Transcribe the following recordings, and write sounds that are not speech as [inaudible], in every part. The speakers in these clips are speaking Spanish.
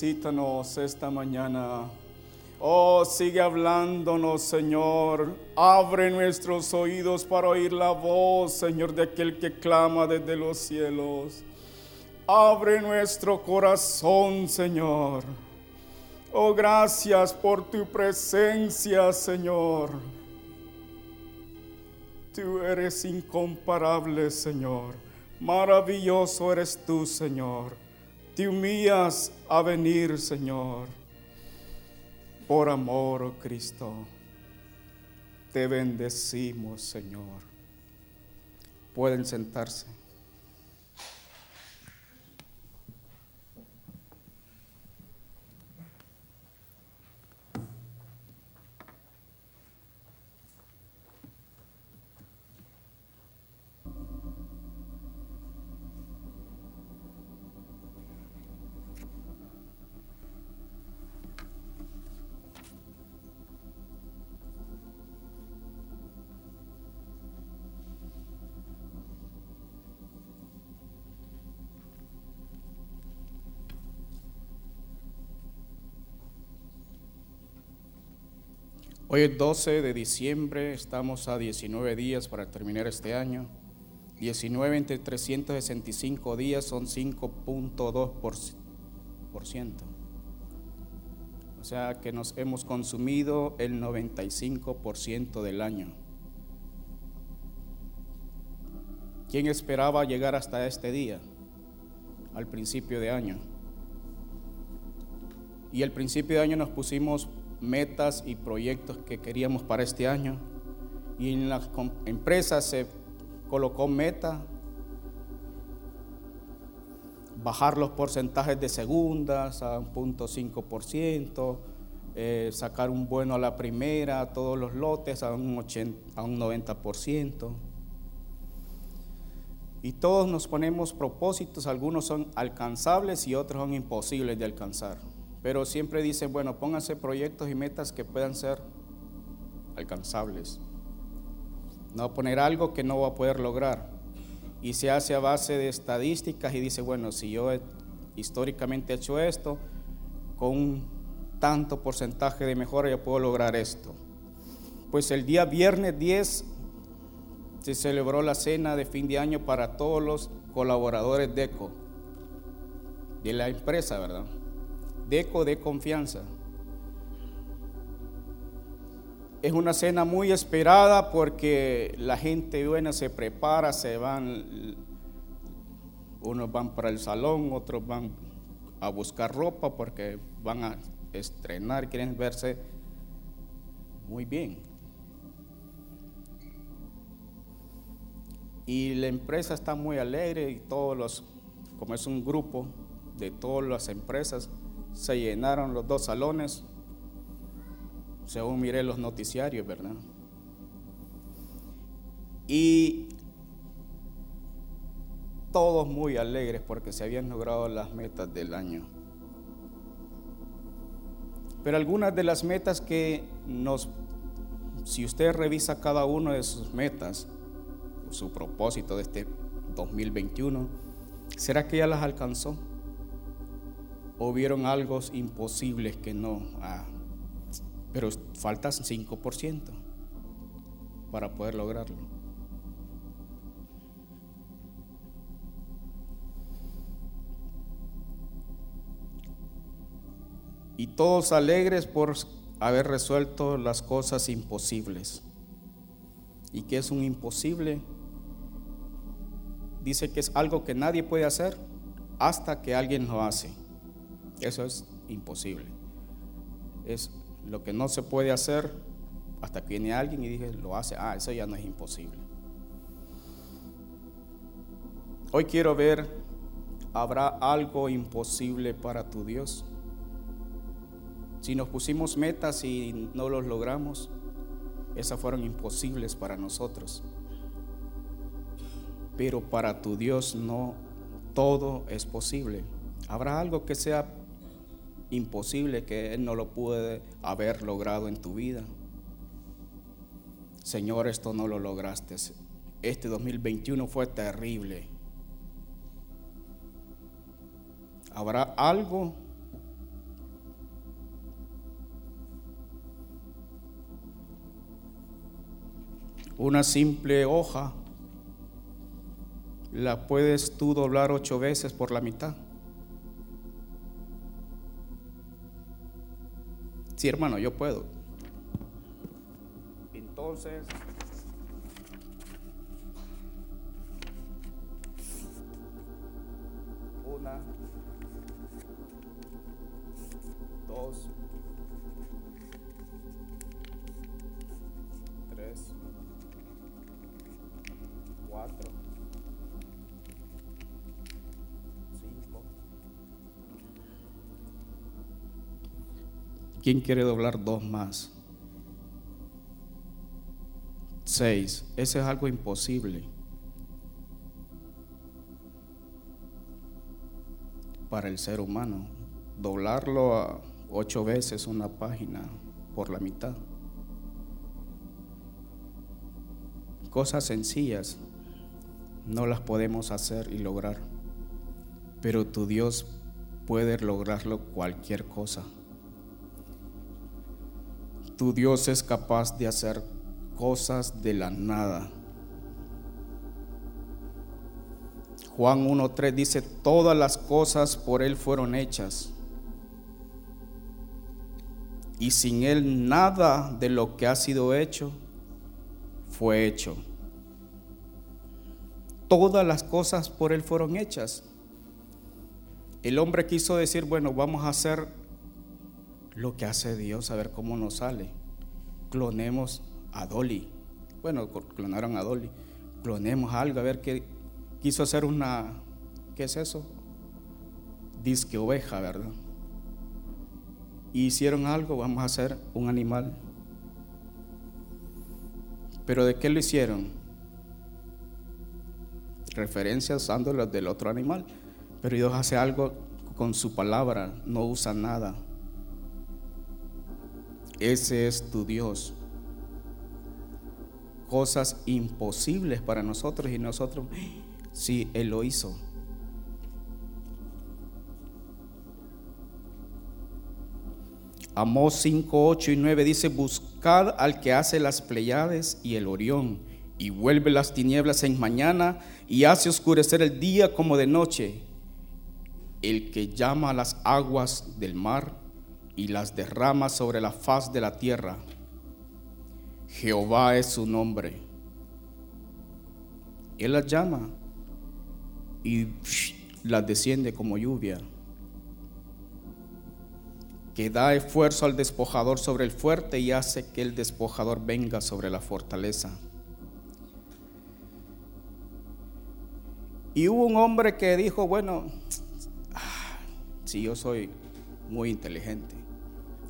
visítanos esta mañana. Oh, sigue hablándonos, Señor. Abre nuestros oídos para oír la voz, Señor, de aquel que clama desde los cielos. Abre nuestro corazón, Señor. Oh, gracias por tu presencia, Señor. Tú eres incomparable, Señor. Maravilloso eres tú, Señor. Te humillas a venir, Señor. Por amor, oh Cristo, te bendecimos, Señor. Pueden sentarse. Hoy es 12 de diciembre, estamos a 19 días para terminar este año. 19 entre 365 días son 5.2%. O sea que nos hemos consumido el 95% del año. ¿Quién esperaba llegar hasta este día? Al principio de año. Y al principio de año nos pusimos metas y proyectos que queríamos para este año. Y en las empresas se colocó meta, bajar los porcentajes de segundas a un punto 5%, eh, sacar un bueno a la primera, todos los lotes a un, 80, a un 90%. Y todos nos ponemos propósitos, algunos son alcanzables y otros son imposibles de alcanzar. Pero siempre dicen, bueno, pónganse proyectos y metas que puedan ser alcanzables. No poner algo que no va a poder lograr. Y se hace a base de estadísticas y dice, bueno, si yo históricamente he hecho esto, con un tanto porcentaje de mejora yo puedo lograr esto. Pues el día viernes 10 se celebró la cena de fin de año para todos los colaboradores de ECO, de la empresa, ¿verdad? Deco de confianza. Es una cena muy esperada porque la gente buena se prepara, se van, unos van para el salón, otros van a buscar ropa porque van a estrenar, quieren verse muy bien. Y la empresa está muy alegre y todos los, como es un grupo de todas las empresas, se llenaron los dos salones, según miré los noticiarios, ¿verdad? Y todos muy alegres porque se habían logrado las metas del año. Pero algunas de las metas que nos, si usted revisa cada una de sus metas, su propósito de este 2021, ¿será que ya las alcanzó? O vieron algo imposibles que no. Ah, pero falta 5% para poder lograrlo. Y todos alegres por haber resuelto las cosas imposibles. ¿Y qué es un imposible? Dice que es algo que nadie puede hacer hasta que alguien lo hace. Eso es imposible. Es lo que no se puede hacer hasta que viene alguien y dice, lo hace. Ah, eso ya no es imposible. Hoy quiero ver, ¿habrá algo imposible para tu Dios? Si nos pusimos metas y no los logramos, esas fueron imposibles para nosotros. Pero para tu Dios no todo es posible. ¿Habrá algo que sea imposible que Él no lo puede haber logrado en tu vida. Señor, esto no lo lograste. Este 2021 fue terrible. ¿Habrá algo una simple hoja, la puedes tú doblar ocho veces por la mitad. Sí, hermano, yo puedo. Entonces, una, dos, ¿Quién quiere doblar dos más? Seis. Ese es algo imposible. para el ser humano. Doblarlo a ocho veces una página por la mitad. Cosas sencillas no las podemos hacer y lograr, pero tu Dios puede lograrlo cualquier cosa. Tu Dios es capaz de hacer cosas de la nada. Juan 1.3 dice, todas las cosas por Él fueron hechas. Y sin Él nada de lo que ha sido hecho fue hecho. Todas las cosas por Él fueron hechas. El hombre quiso decir, bueno, vamos a hacer lo que hace Dios, a ver cómo nos sale. Clonemos a Dolly. Bueno, clonaron a Dolly. Clonemos algo, a ver qué, quiso hacer una, ¿qué es eso? Disque oveja, ¿verdad? hicieron algo, vamos a hacer un animal. Pero ¿de qué lo hicieron? Referencias usando del otro animal. Pero Dios hace algo con su palabra, no usa nada. Ese es tu Dios. Cosas imposibles para nosotros y nosotros Sí, Él lo hizo. Amós 5, 8 y 9 dice, buscad al que hace las Pleiades y el Orión, y vuelve las tinieblas en mañana, y hace oscurecer el día como de noche, el que llama a las aguas del mar y las derrama sobre la faz de la tierra. Jehová es su nombre. Él las llama y las desciende como lluvia, que da esfuerzo al despojador sobre el fuerte y hace que el despojador venga sobre la fortaleza. Y hubo un hombre que dijo, bueno, si yo soy muy inteligente.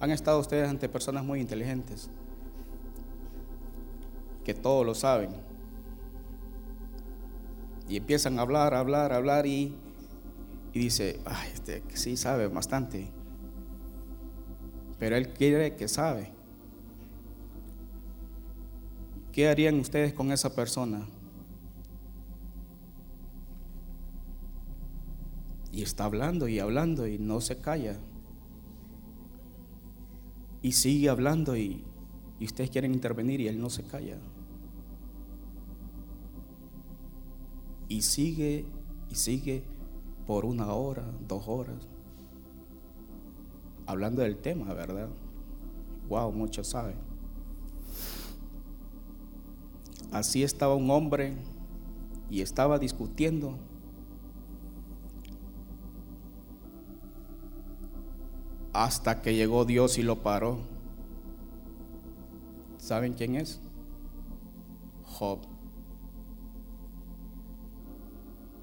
Han estado ustedes ante personas muy inteligentes, que todo lo saben y empiezan a hablar, a hablar, a hablar y, dice, ay, este sí sabe bastante. Pero él quiere que sabe. ¿Qué harían ustedes con esa persona? Y está hablando y hablando y no se calla. Y sigue hablando y, y ustedes quieren intervenir y él no se calla. Y sigue y sigue por una hora, dos horas, hablando del tema, ¿verdad? Wow, muchos saben. Así estaba un hombre y estaba discutiendo. Hasta que llegó Dios y lo paró. ¿Saben quién es? Job.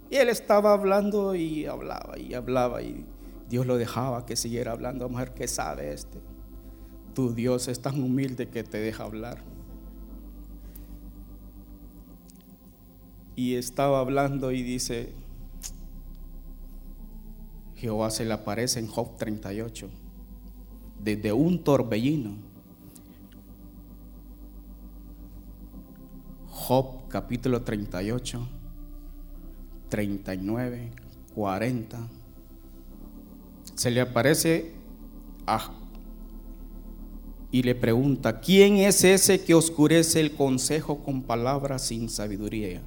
Y él estaba hablando y hablaba y hablaba y Dios lo dejaba que siguiera hablando. Mujer, ¿qué sabe este? Tu Dios es tan humilde que te deja hablar. Y estaba hablando y dice, Jehová se le aparece en Job 38, desde un torbellino. Job capítulo 38 39, 40. Se le aparece a y le pregunta, ¿quién es ese que oscurece el consejo con palabras sin sabiduría?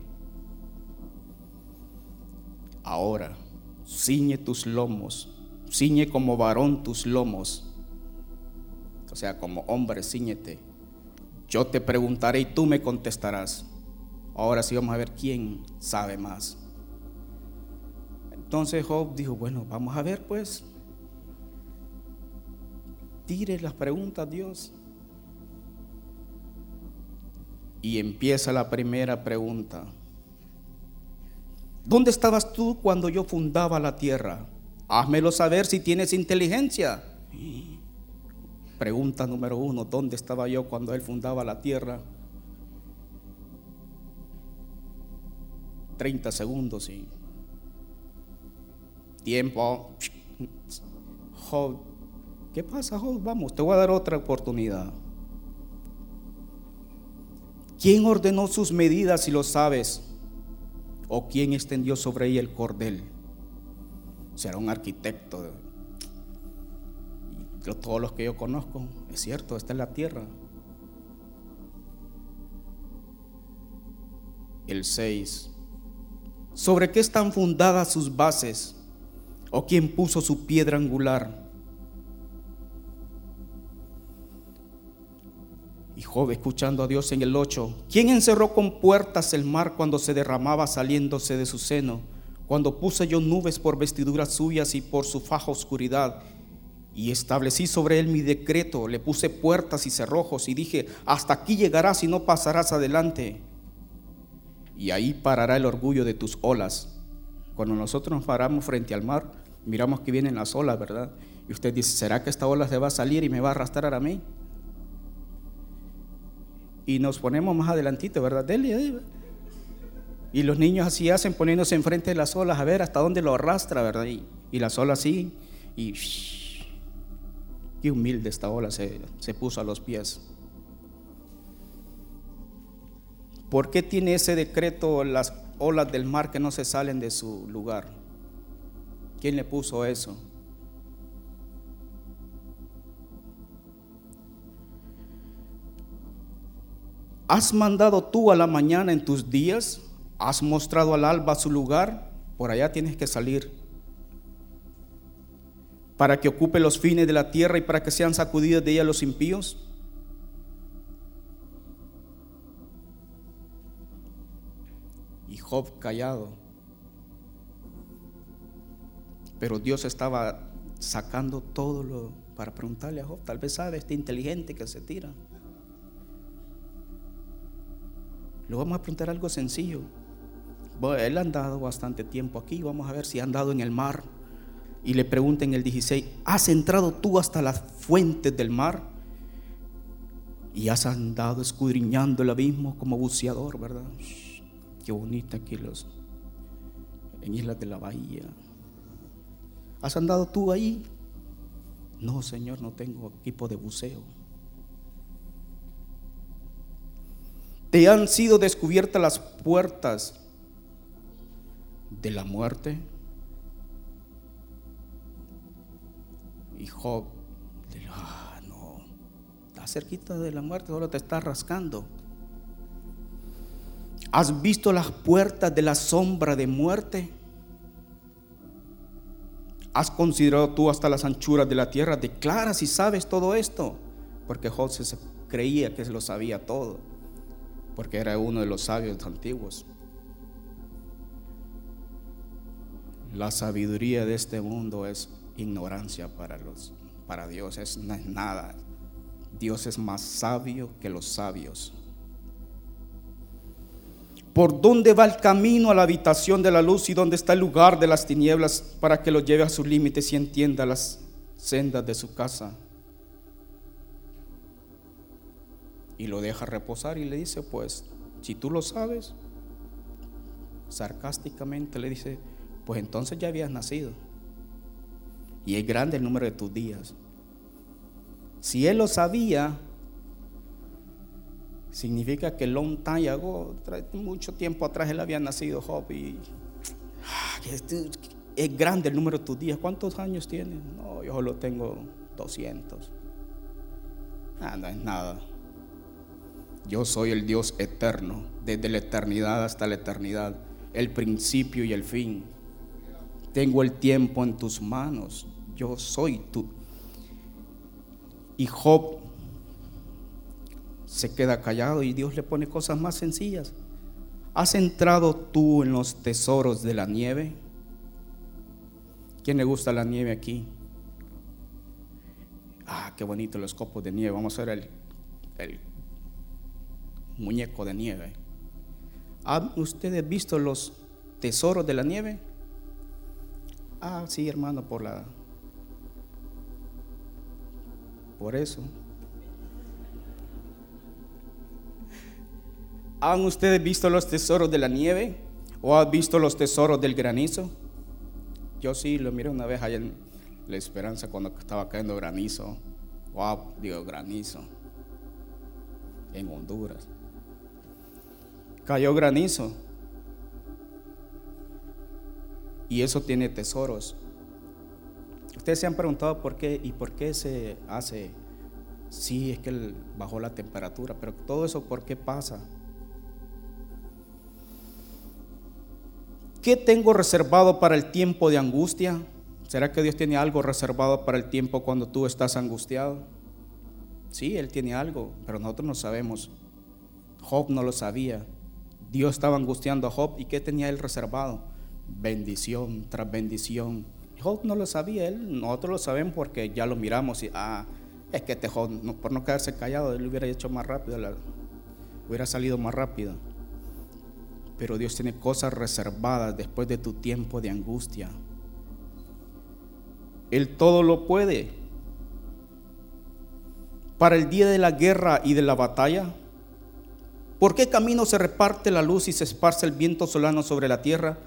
Ahora, ciñe tus lomos, ciñe como varón tus lomos, o sea, como hombre, ciñete. Yo te preguntaré y tú me contestarás. Ahora sí vamos a ver quién sabe más. Entonces Job dijo, bueno, vamos a ver pues. Tire las preguntas Dios. Y empieza la primera pregunta. ¿Dónde estabas tú cuando yo fundaba la tierra? Házmelo saber si tienes inteligencia. Pregunta número uno, ¿dónde estaba yo cuando él fundaba la tierra? 30 segundos y tiempo. Job, ¿qué pasa, Job? Vamos, te voy a dar otra oportunidad. ¿Quién ordenó sus medidas si lo sabes? ¿O quién extendió sobre ella el cordel? Será un arquitecto. Todos los que yo conozco, es cierto, está en la tierra. El 6. ¿Sobre qué están fundadas sus bases? ¿O quién puso su piedra angular? Y Job escuchando a Dios en el 8, ¿quién encerró con puertas el mar cuando se derramaba saliéndose de su seno? Cuando puse yo nubes por vestiduras suyas y por su faja oscuridad, y establecí sobre él mi decreto, le puse puertas y cerrojos y dije, hasta aquí llegarás y no pasarás adelante. Y ahí parará el orgullo de tus olas. Cuando nosotros nos paramos frente al mar, miramos que vienen las olas, ¿verdad? Y usted dice, ¿será que esta ola se va a salir y me va a arrastrar a mí? Y nos ponemos más adelantito, ¿verdad? Dele, y los niños así hacen poniéndose enfrente de las olas a ver hasta dónde lo arrastra, ¿verdad? Y, las olas así, y qué humilde esta ola se, se puso a los pies. ¿Por qué tiene ese decreto las olas del mar que no se salen de su lugar? ¿Quién le puso eso? ¿Has mandado tú a la mañana en tus días? ¿Has mostrado al alba su lugar? Por allá tienes que salir para que ocupe los fines de la tierra y para que sean sacudidos de ella los impíos. Y Job callado. Pero Dios estaba sacando todo lo para preguntarle a Job. Tal vez sabe este inteligente que se tira. Le vamos a preguntar algo sencillo. él ha andado bastante tiempo aquí, vamos a ver si ha andado en el mar. Y le pregunta en el 16, ¿has entrado tú hasta las fuentes del mar? Y has andado escudriñando el abismo como buceador, ¿verdad? qué bonita aquí los en Islas de la Bahía. ¿Has andado tú ahí? No, Señor, no tengo equipo de buceo. Te han sido descubiertas las puertas de la muerte. Y Job, ah, no, está cerquita de la muerte, solo te está rascando. ¿Has visto las puertas de la sombra de muerte? ¿Has considerado tú hasta las anchuras de la tierra? Declara si sabes todo esto. Porque Job se creía que se lo sabía todo porque era uno de los sabios antiguos. La sabiduría de este mundo es ignorancia para los para Dios es, nada. Dios es más sabio que los sabios. ¿Por dónde va el camino a la habitación de la luz y dónde está el lugar de las tinieblas para que lo lleve a sus límites y entienda las sendas de su casa? Y lo deja reposar y le dice, pues, si tú lo sabes, sarcásticamente le dice, pues entonces ya habías nacido. Y es grande el número de tus días. Si él lo sabía, significa que long time ago, mucho tiempo atrás él había nacido Job y ah, es grande el número de tus días. ¿Cuántos años tienes? No, yo solo tengo 200. Ah, no es nada. Yo soy el Dios eterno, desde la eternidad hasta la eternidad, el principio y el fin. Tengo el tiempo en tus manos. Yo soy tú. Y Job se queda callado y Dios le pone cosas más sencillas. ¿Has entrado tú en los tesoros de la nieve? ¿Quién le gusta la nieve aquí? Ah, qué bonito los copos de nieve. Vamos a ver el, muñeco de nieve. ¿Han ustedes visto los tesoros de la nieve? Ah, sí, hermano, por la. Por eso. ¿Han ustedes visto los tesoros de la nieve? ¿O han visto los tesoros del granizo? Yo sí lo miré una vez allá en La Esperanza cuando estaba cayendo granizo. Wow, digo granizo. En Honduras. Cayó granizo. Y eso tiene tesoros. Ustedes se han preguntado por qué y por qué se hace. Sí, es que bajó la temperatura, pero todo eso, ¿por qué pasa? ¿Qué tengo reservado para el tiempo de angustia? ¿Será que Dios tiene algo reservado para el tiempo cuando tú estás angustiado? Sí, Él tiene algo, pero nosotros no sabemos. Job no lo sabía. Dios estaba angustiando a Job y ¿qué tenía Él reservado? Bendición tras bendición. Job no lo sabía, él, nosotros lo sabemos porque ya lo miramos y, ah, es que este Job, por no quedarse callado, él hubiera hecho más rápido, hubiera salido más rápido. Pero Dios tiene cosas reservadas después de tu tiempo de angustia. Él todo lo puede. Para el día de la guerra y de la batalla, ¿por qué camino se reparte la luz y se esparce el viento solano sobre la tierra?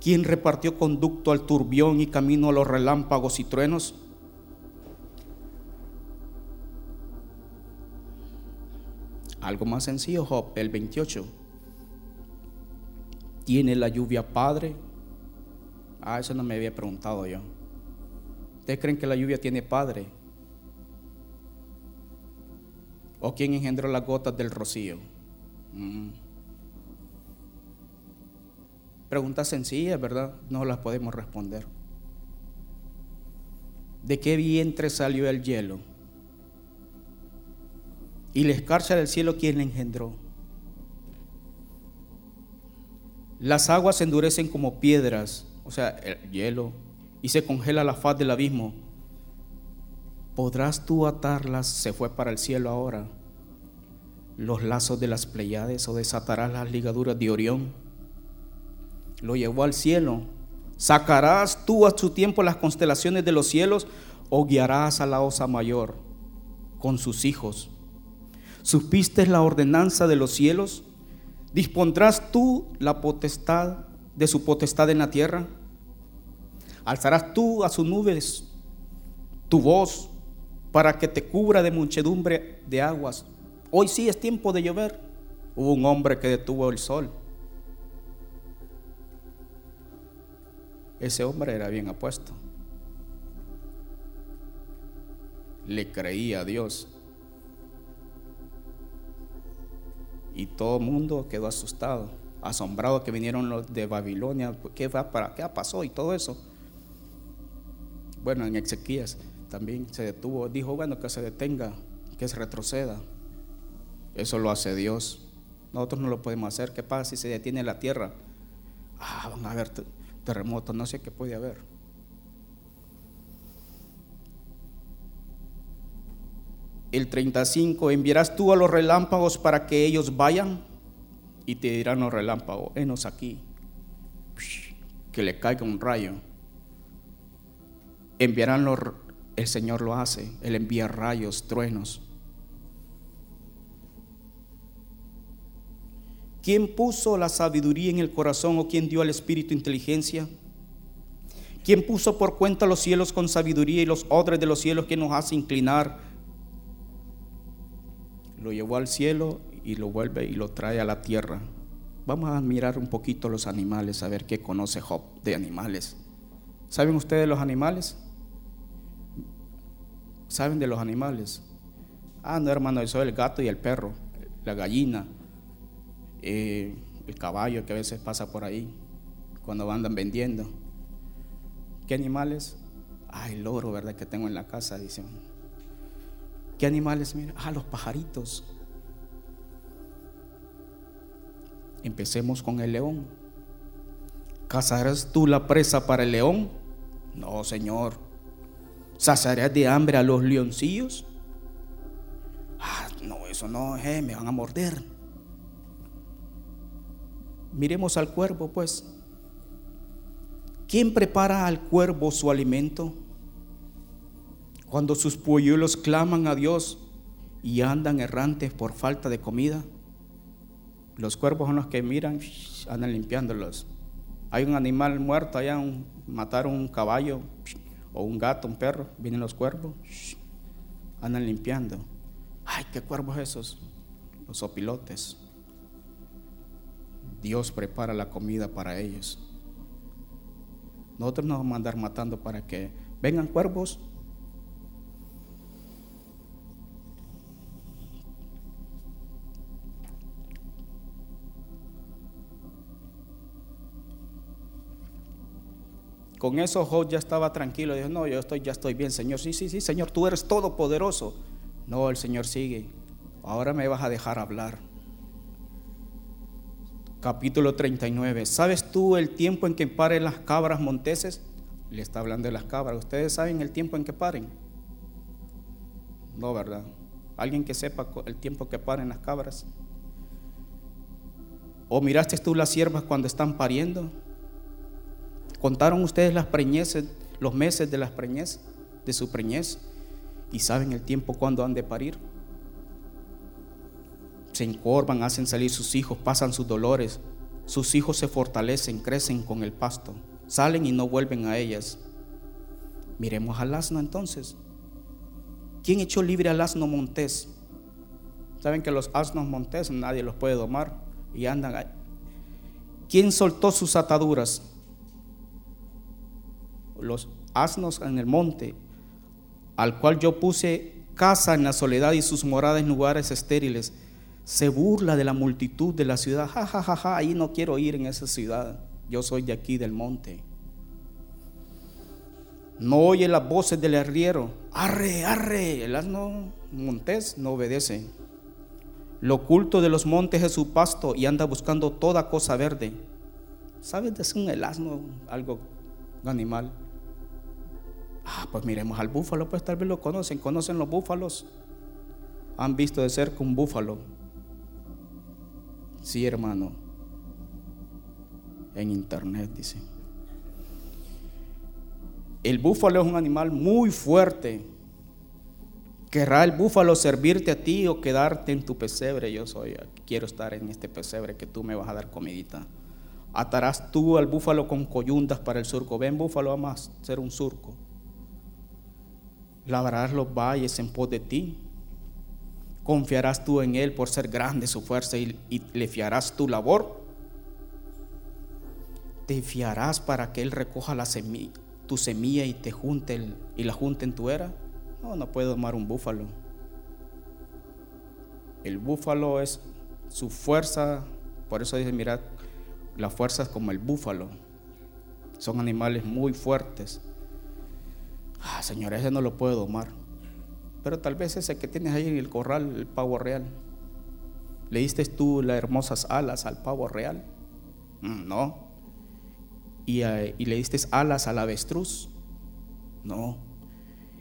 ¿Quién repartió conducto al turbión y camino a los relámpagos y truenos? Algo más sencillo, Job, el 28 tiene la lluvia padre? Ah, eso no me había preguntado yo. ¿Ustedes creen que la lluvia tiene padre? ¿O quién engendró las gotas del rocío? Preguntas sencillas, ¿verdad? No las podemos responder. ¿De qué vientre salió el hielo? ¿Y la escarcha del cielo quién la engendró? Las aguas se endurecen como piedras, o sea, el hielo, y se congela la faz del abismo. ¿Podrás tú atarlas? Se fue para el cielo ahora. Los lazos de las Pleiades o desatarás las ligaduras de Orión. Lo llevó al cielo. ¿Sacarás tú a su tiempo las constelaciones de los cielos o guiarás a la osa mayor con sus hijos? ¿Supiste la ordenanza de los cielos? ¿Dispondrás tú la potestad de su potestad en la tierra? ¿Alzarás tú a sus nubes tu voz para que te cubra de muchedumbre de aguas? Hoy sí es tiempo de llover. Hubo un hombre que detuvo el sol. Ese hombre era bien apuesto. Le creía a Dios. Y todo el mundo quedó asustado, asombrado que vinieron los de Babilonia, ¿qué, va para, qué pasó? Y todo eso. Bueno, en Ezequías también se detuvo, dijo, bueno, que se detenga, que se retroceda. Eso lo hace Dios. Nosotros no lo podemos hacer. ¿Qué pasa si se detiene la tierra? Ah, van a haber terremotos, no sé qué puede haber. el 35, enviarás tú a los relámpagos para que ellos vayan y te dirán los relámpagos, enos aquí, que le caiga un rayo. Enviarán los, el Señor lo hace, Él envía rayos, truenos. ¿Quién puso la sabiduría en el corazón o quién dio al espíritu inteligencia? ¿Quién puso por cuenta los cielos con sabiduría y los odres de los cielos que nos hace inclinar? lo llevó al cielo y lo vuelve y lo trae a la tierra. Vamos a mirar un poquito los animales, a ver qué conoce Job de animales. ¿Saben ustedes los animales? ¿Saben de los animales? Ah, no, hermano, eso es el gato y el perro, la gallina, eh, el caballo que a veces pasa por ahí cuando andan vendiendo. ¿Qué animales? Ah, el loro, ¿verdad? Que tengo en la casa, dicen. ¿Qué animales? Mira, ah, los pajaritos. Empecemos con el león. ¿Cazarás tú la presa para el león? No, Señor. ¿Saciarás de hambre a los leoncillos? Ah, no, eso no, eh, me van a morder. Miremos al cuervo, pues. ¿Quién prepara al cuervo su alimento? Cuando sus polluelos claman a Dios y andan errantes por falta de comida, los cuervos son los que miran, andan limpiándolos. Hay un animal muerto allá, mataron un caballo o un gato, un perro, vienen los cuervos, andan limpiando. Ay, ¿qué cuervos esos? Los opilotes. Dios prepara la comida para ellos. Nosotros nos vamos a andar matando para que vengan cuervos. Con eso Job ya estaba tranquilo. Dijo, no, yo estoy, ya estoy bien, Señor. Sí, sí, sí, Señor, tú eres todopoderoso. No, el Señor sigue. Ahora me vas a dejar hablar capítulo 39. ¿Sabes tú el tiempo en que paren las cabras monteses? Le está hablando de las cabras. ¿Ustedes saben el tiempo en que paren? No, ¿verdad? ¿Alguien que sepa el tiempo que paren las cabras? ¿O miraste tú las siervas cuando están pariendo? ¿Contaron ustedes las preñeces, los meses de las preñez, de su preñez? ¿Y saben el tiempo cuando han de parir? Se encorvan, hacen salir sus hijos, pasan sus dolores. Sus hijos se fortalecen, crecen con el pasto, salen y no vuelven a ellas. Miremos al asno entonces. ¿Quién echó libre al asno montés? Saben que los asnos montés nadie los puede domar y andan ahí. ¿Quién soltó sus ataduras? Los asnos en el monte, al cual yo puse casa en la soledad y sus moradas en lugares estériles se burla de la multitud de la ciudad. Ja, ja, ja, ja, ahí no quiero ir en esa ciudad. Yo soy de aquí del monte. No oye las voces del arriero. Arre, arre. El asno montés no obedece. Lo oculto de los montes es su pasto y anda buscando toda cosa verde. ¿Sabes de un el asno algo animal? Ah, pues miremos al búfalo, pues tal vez lo conocen. ¿Conocen los búfalos? Han visto de cerca un búfalo. Sí, hermano. En internet, dice. El búfalo es un animal muy fuerte. ¿Querrá el búfalo servirte a ti o quedarte en tu pesebre? Yo soy, quiero estar en este pesebre que tú me vas a dar comidita. Atarás tú al búfalo con coyundas para el surco. Ven, búfalo, vamos a hacer un surco. Labrarás los valles en pos de ti ¿Confiarás tú en Él por ser grande su fuerza y, le fiarás tu labor? ¿Te fiarás para que Él recoja la semilla, tu semilla y te junte y la junte en tu era? No, no puedo tomar un búfalo. El búfalo es su fuerza, por eso dice, mira, la fuerza es como el búfalo. Son animales muy fuertes. Ah, Señor, ese no lo puedo domar. Pero tal vez ese que tienes ahí en el corral, el pavo real. ¿Le diste tú las hermosas alas al pavo real? Mm, no. ¿Y, eh, ¿Y, le diste alas al avestruz? No.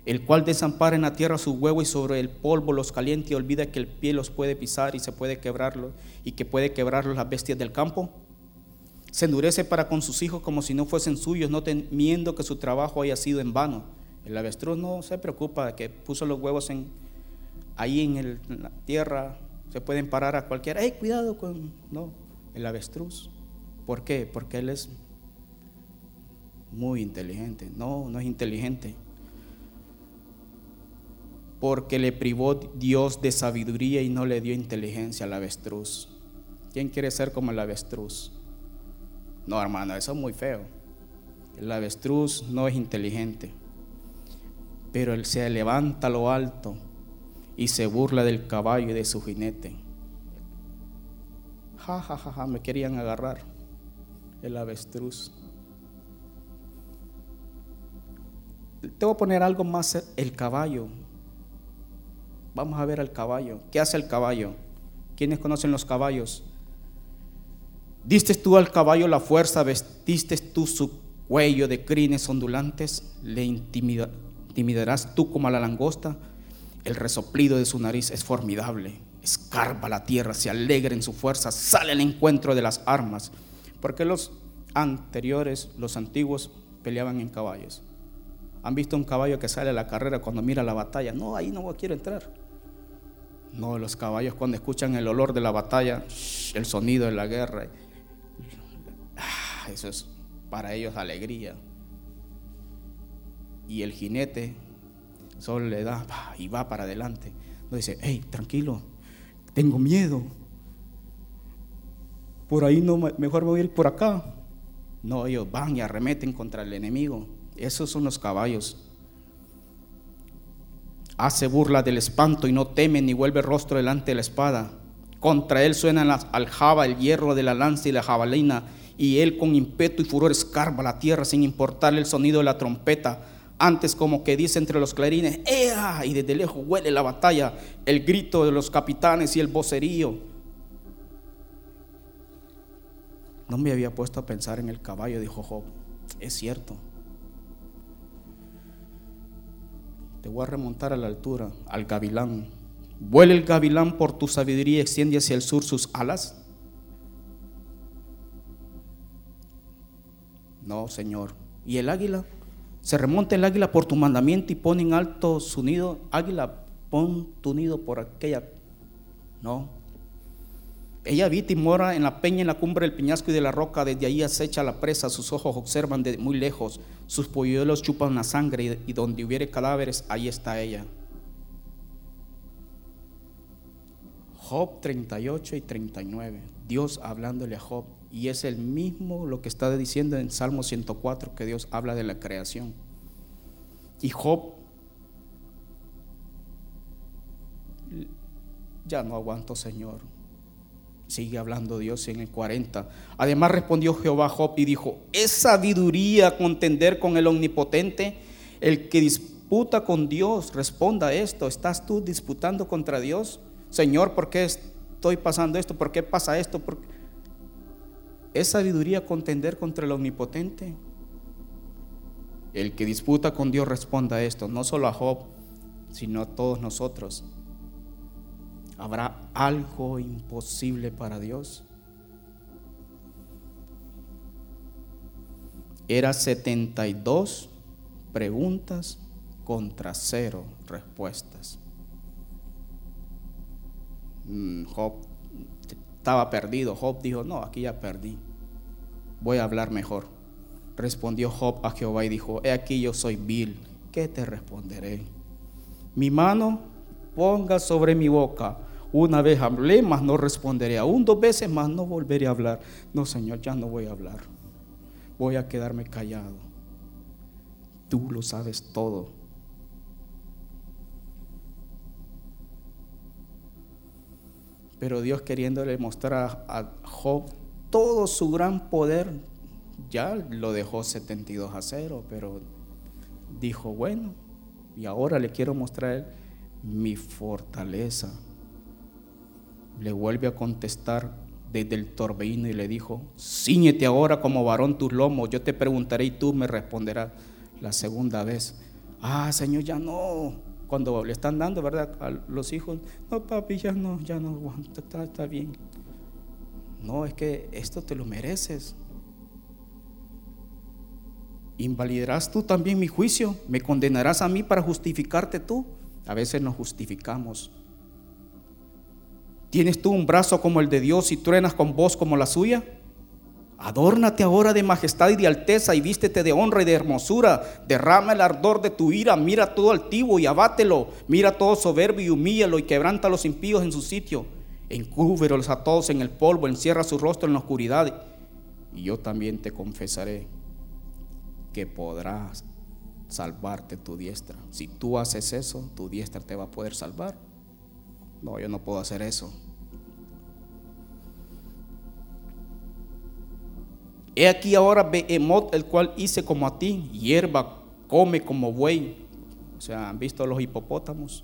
El cual desampara en la tierra su huevo y sobre el polvo los caliente y olvida que el pie los puede pisar y se puede quebrarlo y que puede quebrarlos las bestias del campo. Se endurece para con sus hijos como si no fuesen suyos, no temiendo que su trabajo haya sido en vano el avestruz no se preocupa de que puso los huevos en, ahí en, la tierra, se pueden parar a cualquiera. ¡Ey, cuidado con! No, el avestruz. ¿Por qué? Porque él es muy inteligente. No, no es inteligente. Porque le privó Dios de sabiduría y no le dio inteligencia al avestruz. ¿Quién quiere ser como el avestruz? No, hermano, eso es muy feo. El avestruz no es inteligente pero Él se levanta a lo alto y se burla del caballo y de su jinete. Ja, ja, ja, ja, me querían agarrar el avestruz. Te voy a poner algo más, el caballo. Vamos a ver al caballo. ¿Qué hace el caballo? ¿Quiénes conocen los caballos? Diste tú al caballo la fuerza, vestiste tú su cuello de crines ondulantes, le intimidarás tú como a la langosta. El resoplido de su nariz es formidable, escarba la tierra, se alegra en su fuerza, sale al encuentro de las armas. Porque los anteriores, los antiguos, peleaban en caballos. ¿Han visto un caballo que sale a la carrera cuando mira la batalla? No, ahí no quiero entrar. No, los caballos cuando escuchan el olor de la batalla, el sonido de la guerra, ah, eso es para ellos alegría. Y el jinete solo le da y va para adelante. No dice, hey, tranquilo, tengo miedo. Por ahí no, mejor voy a ir por acá. No, ellos van y arremeten contra el enemigo. Esos son los caballos. Hace burla del espanto y no teme ni vuelve rostro delante de la espada. Contra él suenan las aljaba, el hierro de la lanza y la jabalina, y él con impeto y furor escarba la tierra sin importarle el sonido de la trompeta. Antes como que dice entre los clarines, ¡Ea! Y desde lejos huele la batalla, el grito de los capitanes y el vocerío. No me había puesto a pensar en el caballo, dijo Job. Es cierto. Te voy a remontar a la altura, al gavilán. ¿Vuela el gavilán por tu sabiduría extiende hacia el sur sus alas? No, Señor. ¿Y el águila? Se remonta el águila por tu mandamiento y pone en alto su nido. Águila, pon tu nido por aquella. No. Ella habita y mora en la peña, en la cumbre del peñasco y de la roca. Desde ahí acecha la presa. Sus ojos observan de muy lejos. Sus polluelos chupan la sangre. Y donde hubiere cadáveres, ahí está ella. Job 38 y 39. Dios hablándole a Job. Y es el mismo lo que está diciendo en Salmo 104, que Dios habla de la creación. Y Job ya no aguanto, Señor Sigue hablando Dios en el 40. Además respondió Jehová a Job y dijo, ¿es sabiduría contender con el omnipotente? El que disputa con Dios, responda esto. ¿Estás tú disputando contra Dios? Señor, ¿por qué estoy pasando esto? ¿Por qué pasa esto? ¿Es sabiduría contender contra el omnipotente? El que disputa con Dios responda esto, no solo a Job, sino a todos nosotros. ¿Habrá algo imposible para Dios? Era 72 preguntas contra cero respuestas. Mm, Job estaba perdido. Job dijo, no, aquí ya perdí. Voy a hablar mejor. Respondió Job a Jehová y dijo, he aquí yo soy vil. ¿Qué te responderé? Mi mano ponga sobre mi boca una vez hablé, más no responderé. Aún dos veces más no volveré a hablar. No, Señor, ya no voy a hablar. Voy a quedarme callado. Tú lo sabes todo. Pero Dios queriéndole mostrar a Job todo su gran poder, ya lo dejó 72 a 0, pero dijo, bueno, y ahora le quiero mostrar mi fortaleza le vuelve a contestar desde el torbellino y le dijo, ciñete ahora como varón tus lomos, yo te preguntaré y tú me responderás la segunda vez. Ah, Señor, ya no. Cuando le están dando, ¿verdad? A los hijos, no, papi, ya no, ya no aguanto, está, está bien. No, es que esto te lo mereces. ¿Invalidarás tú también mi juicio? ¿Me condenarás a mí para justificarte tú? A veces nos justificamos ¿Tienes tú un brazo como el de Dios y truenas con voz como la suya? Adórnate ahora de majestad y de alteza y vístete de honra y de hermosura. Derrama el ardor de tu ira, mira todo altivo y abátelo. Mira todo soberbio y humíllalo y quebranta a los impíos en su sitio. Encúberos a todos en el polvo, encierra su rostro en la oscuridad. Y yo también te confesaré que podrás salvarte tu diestra. Si tú haces eso, tu diestra te va a poder salvar. No, yo no puedo hacer eso. He aquí ahora Behemoth, el cual hice como a ti, hierba, come como buey. O sea, ¿han visto los hipopótamos?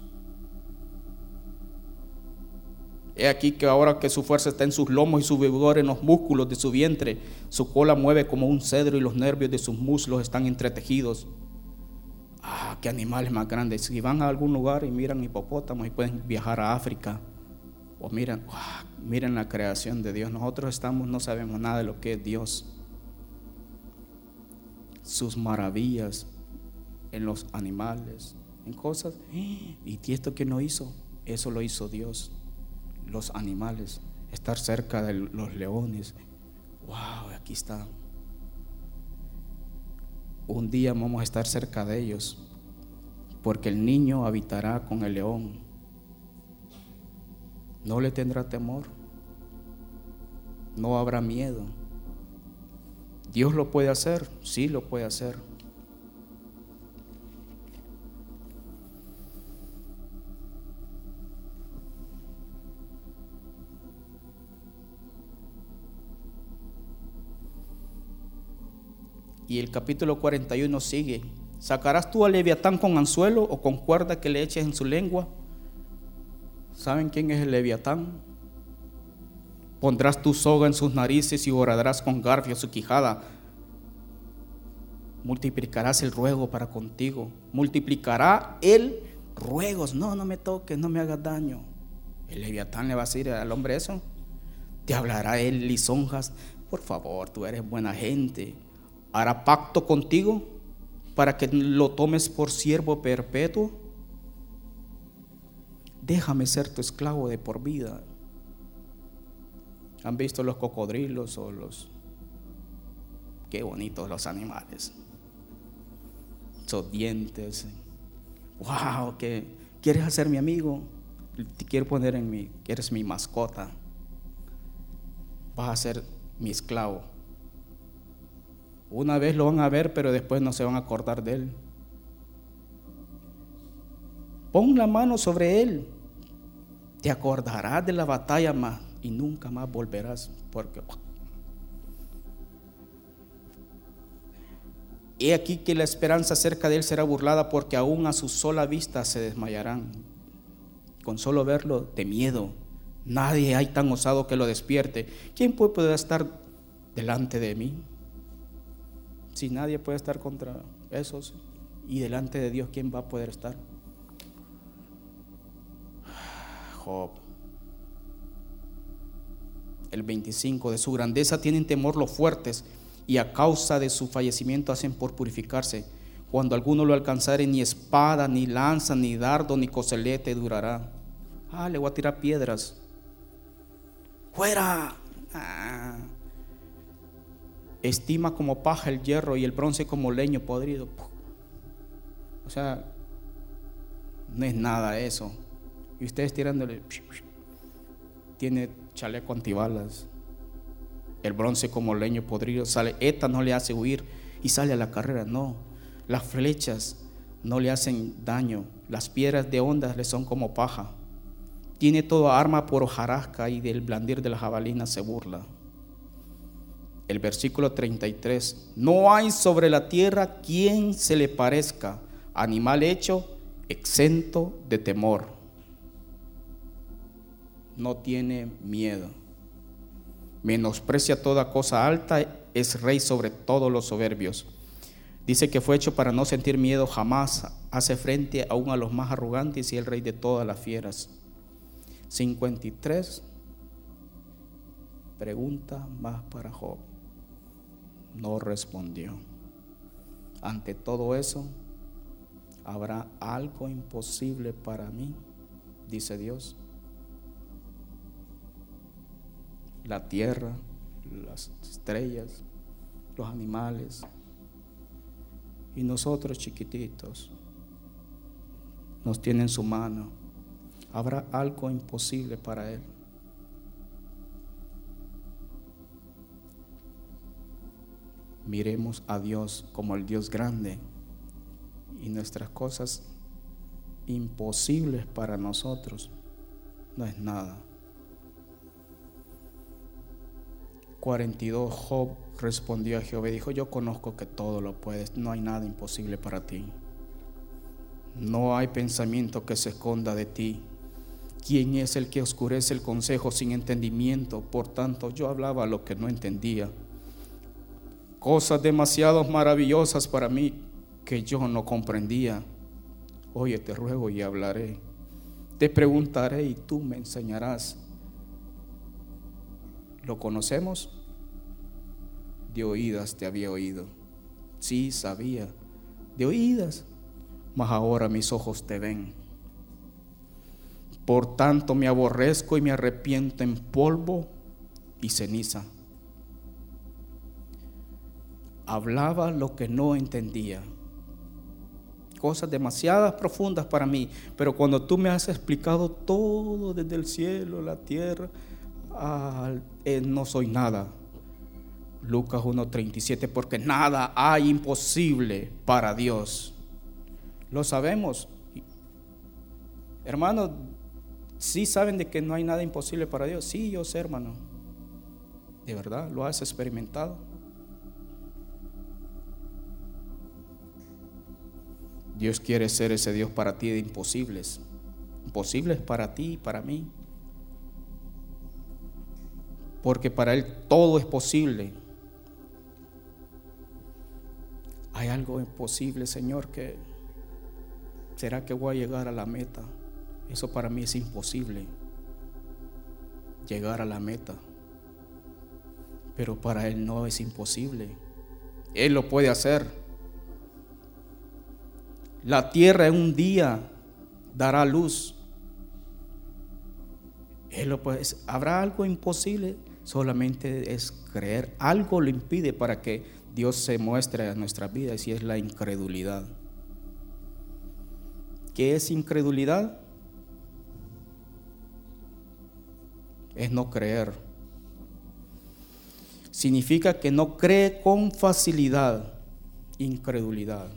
He aquí que ahora que su fuerza está en sus lomos y su vigor en los músculos de su vientre, su cola mueve como un cedro y los nervios de sus muslos están entretejidos. Ah, qué animales más grandes. Si van a algún lugar y miran hipopótamos y pueden viajar a África, o miran, miren la creación de Dios. Nosotros estamos, no sabemos nada de lo que es Dios. Sus maravillas en los animales, en cosas. [gasps] ¿Y esto que no hizo? Eso lo hizo Dios los animales, estar cerca de los leones. Wow, aquí está. Un día vamos a estar cerca de ellos, porque el niño habitará con el león. No le tendrá temor, no habrá miedo. Dios lo puede hacer, sí lo puede hacer. Y el capítulo 41 sigue. ¿Sacarás tú a Leviatán con anzuelo o con cuerda que le eches en su lengua? ¿Saben quién es el Leviatán? Pondrás tu soga en sus narices y horadarás con garfio su quijada. Multiplicarás el ruego para contigo. Multiplicará el ruegos. No, no me toques, no me hagas daño. El Leviatán le va a decir al hombre eso. Te hablará él lisonjas. Por favor, tú eres buena gente hará pacto contigo para que lo tomes por siervo perpetuo. Déjame ser tu esclavo de por vida. ¿Han visto los cocodrilos o los... Qué bonitos los animales. Esos dientes. Wow, quieres hacer mi amigo. Te quiero poner en mi, eres mi mascota. Vas a ser mi esclavo. Una vez lo van a ver, pero después no se van a acordar de él. Pon la mano sobre él. Te acordarás de la batalla más y nunca más volverás porque He aquí que la esperanza cerca de él será burlada porque aún a su sola vista se desmayarán. Con solo verlo de miedo. Nadie hay tan osado que lo despierte. ¿Quién puede estar delante de mí? Si nadie puede estar contra esos y delante de Dios, ¿quién va a poder estar? Job. El 25, de su grandeza tienen temor los fuertes y a causa de su fallecimiento hacen por purificarse. Cuando alguno lo alcanzare, ni espada, ni lanza, ni dardo, ni coselete durará. Ah, le voy a tirar piedras. ¡Fuera! Ah estima como paja el hierro y el bronce como leño podrido. O sea, no es nada eso. Y ustedes tirándole, tiene chaleco antibalas. El bronce como leño podrido sale, esta no le hace huir y sale a la carrera. No, las flechas no le hacen daño, las piedras de ondas le son como paja. Tiene toda arma por hojarasca y del blandir de la jabalina se burla el versículo 33, no hay sobre la tierra quien se le parezca, animal hecho exento de temor. No tiene miedo. Menosprecia toda cosa alta, es rey sobre todos los soberbios. Dice que fue hecho para no sentir miedo jamás, hace frente aún a los más arrogantes y el rey de todas las fieras. 53. Pregunta más para Job no respondió. Ante todo eso, ¿habrá algo imposible para mí? Dice Dios. La tierra, las estrellas, los animales y nosotros chiquititos nos tienen su mano. ¿Habrá algo imposible para Él? Miremos a Dios como el Dios grande y nuestras cosas imposibles para nosotros no es nada. 42 Job respondió a Jehová y dijo, yo conozco que todo lo puedes, no hay nada imposible para ti. No hay pensamiento que se esconda de ti. ¿Quién es el que oscurece el consejo sin entendimiento? Por tanto, yo hablaba lo que no entendía. Cosas demasiado maravillosas para mí que yo no comprendía. Oye, te ruego y hablaré. Te preguntaré y tú me enseñarás. ¿Lo conocemos? De oídas te había oído. Sí, sabía. De oídas. Mas ahora mis ojos te ven. Por tanto me aborrezco y me arrepiento en polvo y ceniza. Hablaba lo que no entendía. Cosas demasiadas profundas para mí. Pero cuando tú me has explicado todo desde el cielo, la tierra, eh, no soy nada. Lucas 1.37, porque nada hay imposible para Dios. Lo sabemos. Hermanos, ¿sí saben de que no hay nada imposible para Dios? Sí, yo sé, hermano. ¿De verdad? ¿Lo has experimentado? Dios quiere ser ese Dios para ti de imposibles. Imposibles para ti y para mí. Porque para Él todo es posible. Hay algo imposible, Señor, que ¿será que voy a llegar a la meta? Eso para mí es imposible. Llegar a la meta. Pero para Él no es imposible. Él lo puede hacer. La tierra en un día dará luz. Puede, ¿Habrá algo imposible? Solamente es creer. Algo lo impide para que Dios se muestra en nuestras vidas y es la incredulidad. ¿Qué es incredulidad? Es no creer. Significa que no cree con facilidad. Incredulidad.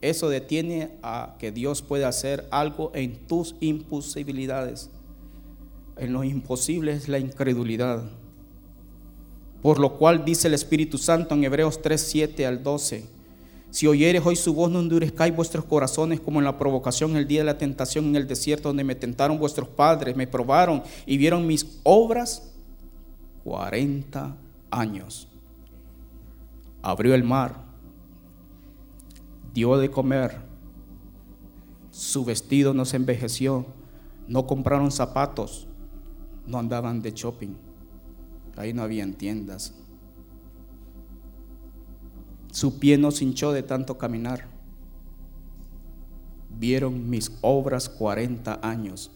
Eso detiene a que Dios pueda hacer algo en tus imposibilidades. En lo imposible es la incredulidad. Por lo cual dice el Espíritu Santo en Hebreos 3, 7 al 12. Si oyeres hoy su voz, no endurezcáis vuestros corazones como en la provocación, el día de la tentación en el desierto, donde me tentaron vuestros padres, me probaron y vieron mis obras 40 años. Abrió el mar, dio de comer, su vestido no se envejeció, no compraron zapatos, no andaban de shopping Ahí no habían tiendas. Su pie no se hinchó de tanto caminar. Vieron mis obras 40 años.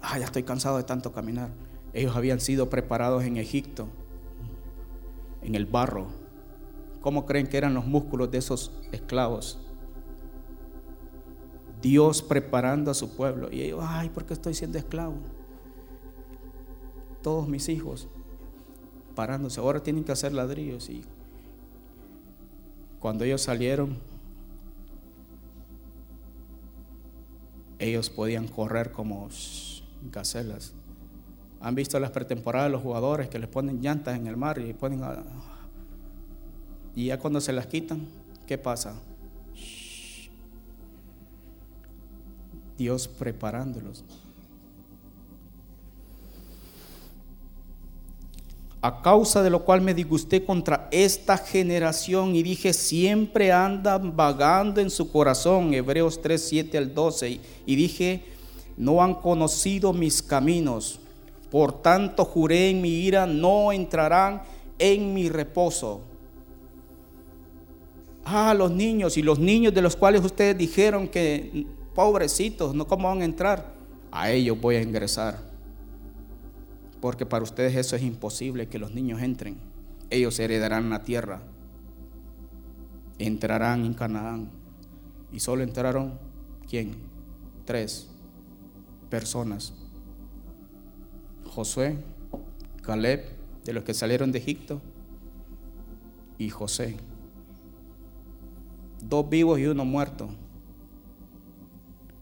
Ah, ya estoy cansado de tanto caminar. Ellos habían sido preparados en Egipto, en el barro. ¿Cómo creen que eran los músculos de esos esclavos? Dios preparando a su pueblo. Y ellos, ay, ¿por qué estoy siendo esclavo? Todos mis hijos parándose. Ahora tienen que hacer ladrillos. Y cuando ellos salieron, ellos podían correr como gacelas. Han visto las pretemporadas de los jugadores que les ponen llantas en el mar y ponen y ya cuando se las quitan, ¿qué pasa? Dios preparándolos. a causa de lo cual me disgusté contra esta generación y dije, siempre andan vagando en su corazón, Hebreos 3, 7 al 12, y dije, no han conocido mis caminos, por tanto juré en mi ira, no entrarán en mi reposo. Ah, los niños y los niños de los cuales ustedes dijeron que pobrecitos, no cómo van a entrar, a ellos voy a ingresar porque para ustedes eso es imposible que los niños entren. Ellos heredarán la tierra, entrarán en Canaán. Y solo entraron, ¿quién? Tres personas. Josué, Caleb, de los que salieron de Egipto, y José. Dos vivos y uno muerto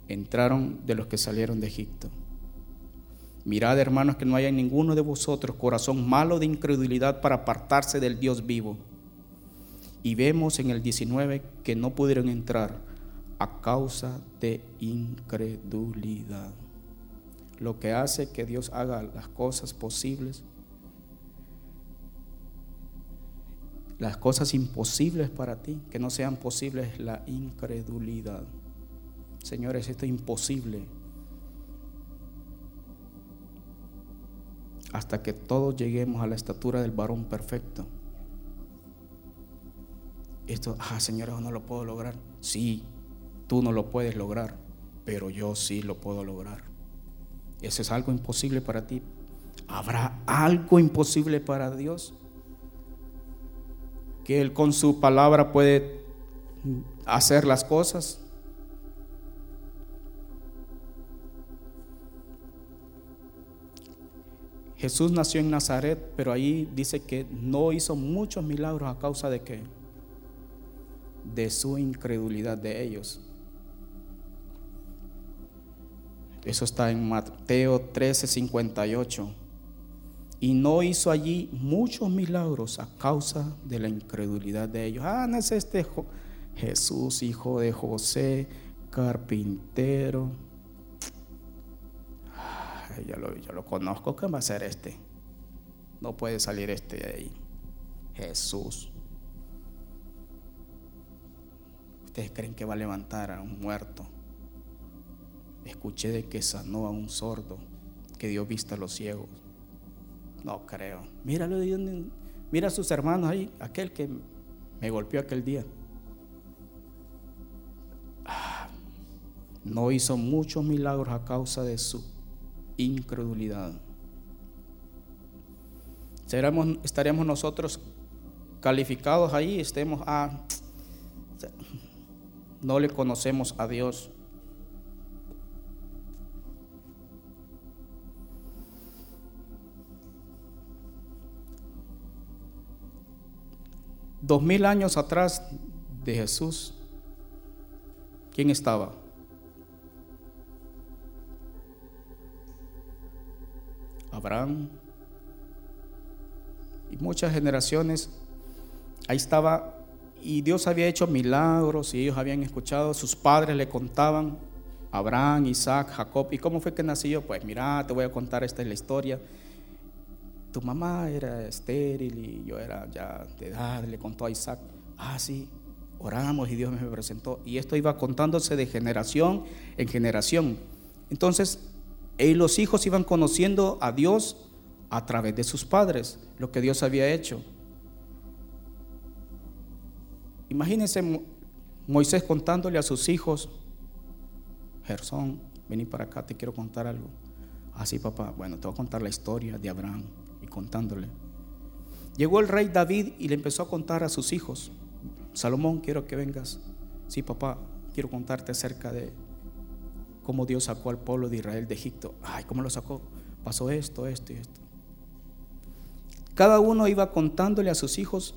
entraron de los que salieron de Egipto. Mirad, hermanos, que no haya en ninguno de vosotros corazón malo de incredulidad para apartarse del Dios vivo. Y vemos en el 19 que no pudieron entrar a causa de incredulidad. Lo que hace que Dios haga las cosas posibles, las cosas imposibles para ti, que no sean posibles, la incredulidad. Señores, esto es imposible hasta que todos lleguemos a la estatura del varón perfecto. Esto, ah, Señor, yo no lo puedo lograr. Sí, tú no lo puedes lograr, pero yo sí lo puedo lograr. Eso es algo imposible para ti. ¿Habrá algo imposible para Dios? Que Él con su palabra puede hacer las cosas. Jesús nació en Nazaret, pero ahí dice que no hizo muchos milagros a causa de qué? De su incredulidad de ellos. Eso está en Mateo 13, 58. Y no hizo allí muchos milagros a causa de la incredulidad de ellos. Ah, no es este Jesús, hijo de José, carpintero yo lo, conozco, ¿qué va a ser este? No puede salir este de ahí. Jesús. ¿Ustedes creen que va a levantar a un muerto? Escuché de que sanó a un sordo, que dio vista a los ciegos. No creo. Míralo, mira a sus hermanos ahí, aquel que me golpeó aquel día. Ah, no hizo muchos milagros a causa de su incredulidad. ¿Seremos, ¿Estaremos nosotros calificados ahí? Estemos a... Ah, no le conocemos a Dios. Dos mil años atrás de Jesús, ¿quién estaba? Abraham y muchas generaciones, ahí estaba, y Dios había hecho milagros y ellos habían escuchado, sus padres le contaban, Abraham, Isaac, Jacob, ¿y cómo fue que nació? Pues mira, te voy a contar, esta es la historia. Tu mamá era estéril y yo era ya de edad, le contó a Isaac, ah, sí, oramos y Dios me presentó. Y esto iba contándose de generación en generación. Entonces, y los hijos iban conociendo a Dios a través de sus padres, lo que Dios había hecho. Imagínense Moisés contándole a sus hijos, Gersón, vení para acá, te quiero contar algo. Así, ah, papá, bueno, te voy a contar la historia de Abraham contándole. Llegó el rey David y le empezó a contar a sus hijos, Salomón, quiero que vengas. Sí, papá, quiero contarte acerca de cómo Dios sacó al pueblo de Israel de Egipto. Ay, ¿cómo lo sacó? Pasó esto, esto y esto. Cada uno iba contándole a sus hijos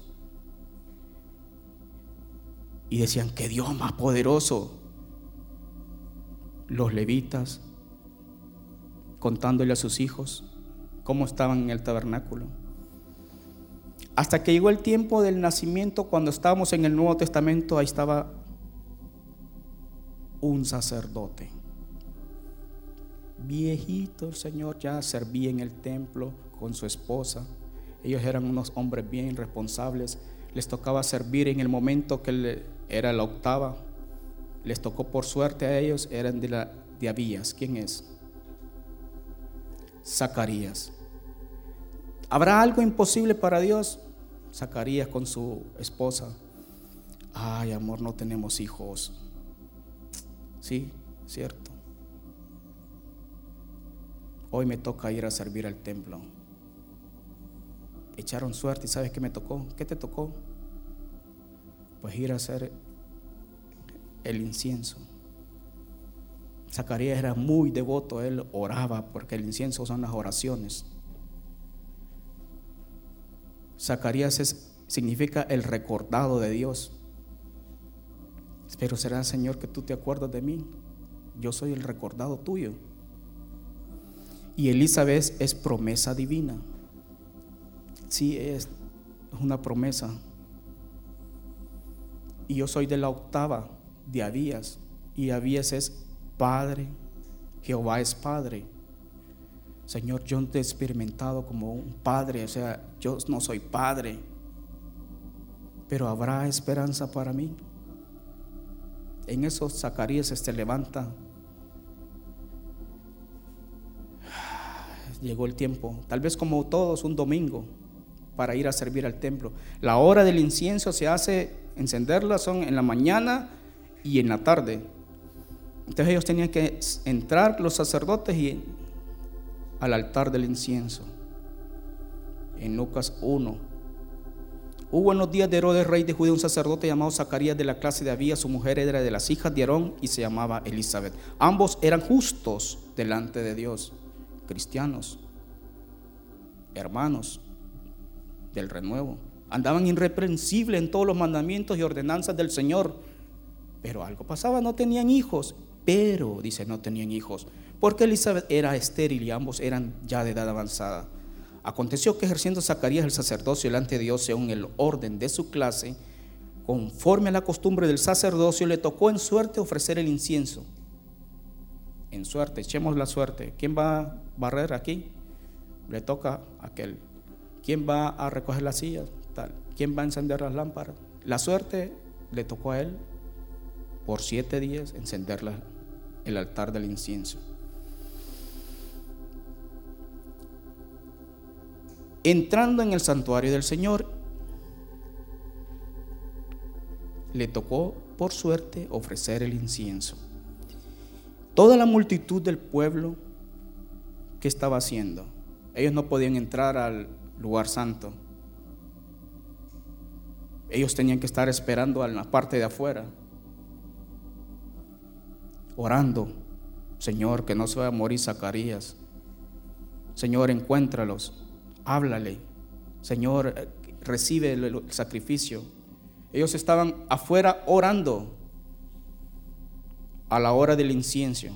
y decían, que Dios más poderoso. Los levitas contándole a sus hijos cómo estaban en el tabernáculo. Hasta que llegó el tiempo del nacimiento, cuando estábamos en el Nuevo Testamento, ahí estaba un sacerdote viejito el Señor, ya servía en el templo con su esposa. Ellos eran unos hombres bien responsables. Les tocaba servir en el momento que era la octava. Les tocó por suerte a ellos, eran de, la, de Abías. ¿Quién es? Zacarías. ¿Habrá algo imposible para Dios? Zacarías con su esposa. Ay, amor, no tenemos hijos. Sí, cierto. Hoy me toca ir a servir al templo. Echaron suerte y ¿sabes qué me tocó? ¿Qué te tocó? Pues ir a hacer el incienso. Zacarías era muy devoto, él oraba porque el incienso son las oraciones. Zacarías significa el recordado de Dios. Pero será, Señor, que tú te acuerdas de mí. Yo soy el recordado tuyo. Y Elizabeth es promesa divina. Sí, es una promesa. Y yo soy de la octava de Abías. Y Abías es padre. Jehová es padre. Señor, yo te he experimentado como un padre. O sea, yo no soy padre. Pero habrá esperanza para mí. En eso Zacarías se levanta. Llegó el tiempo, tal vez como todos, un domingo, para ir a servir al templo. La hora del incienso se hace, encenderla son en la mañana y en la tarde. Entonces ellos tenían que entrar, los sacerdotes, y al altar del incienso. En Lucas 1, Hubo en los días de Herodes, rey de Judea, un sacerdote llamado Zacarías de la clase de Abía. Su mujer era de las hijas de Aarón y se llamaba Elizabeth. Ambos eran justos delante de Dios, cristianos, hermanos del renuevo. Andaban irreprensibles en todos los mandamientos y ordenanzas del Señor. Pero algo pasaba, no tenían hijos. Pero, dice, no tenían hijos. Porque Elizabeth era estéril y ambos eran ya de edad avanzada. Aconteció que ejerciendo Zacarías el sacerdocio delante de Dios según el orden de su clase, conforme a la costumbre del sacerdocio, le tocó en suerte ofrecer el incienso. En suerte, echemos la suerte. ¿Quién va a barrer aquí? Le toca a aquel. ¿Quién va a recoger las sillas? Tal. ¿Quién va a encender las lámparas? La suerte le tocó a él por siete días encender el altar del incienso. entrando en el santuario del Señor, le tocó por suerte ofrecer el incienso. Toda la multitud del pueblo, ¿qué estaba haciendo? Ellos no podían entrar al lugar santo. Ellos tenían que estar esperando en la parte de afuera, orando. Señor, que no se vaya a morir Zacarías. Señor, encuéntralos háblale. Señor, eh, recibe el, sacrificio. Ellos estaban afuera orando a la hora del incienso.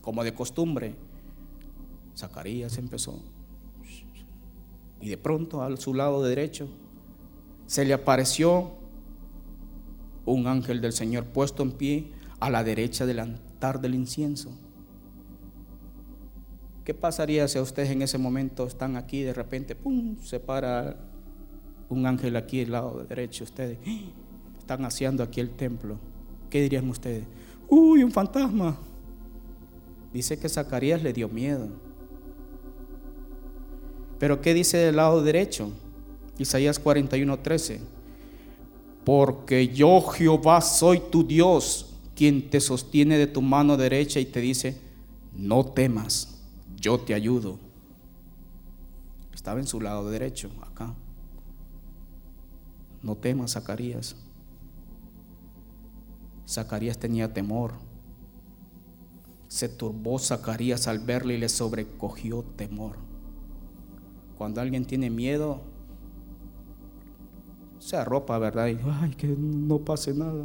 Como de costumbre, Zacarías empezó. Y de pronto a su lado derecho se le apareció un ángel del Señor puesto en pie a la derecha del altar del incienso. ¿Qué pasaría si ustedes en ese momento están aquí de repente, ¡pum!, se para un ángel aquí al lado derecho? Ustedes están haciendo aquí el templo. ¿Qué dirían ustedes? ¡Uy, un fantasma! Dice que Zacarías le dio miedo. Pero ¿qué dice del lado derecho? Isaías 41:13. Porque yo Jehová soy tu Dios, quien te sostiene de tu mano derecha y te dice, no temas yo te ayudo. Estaba en su lado derecho, acá. No temas, Zacarías. Zacarías tenía temor. Se turbó Zacarías al verle y le sobrecogió temor. Cuando alguien tiene miedo, se arropa, ¿verdad? Y, ay, que no pase nada.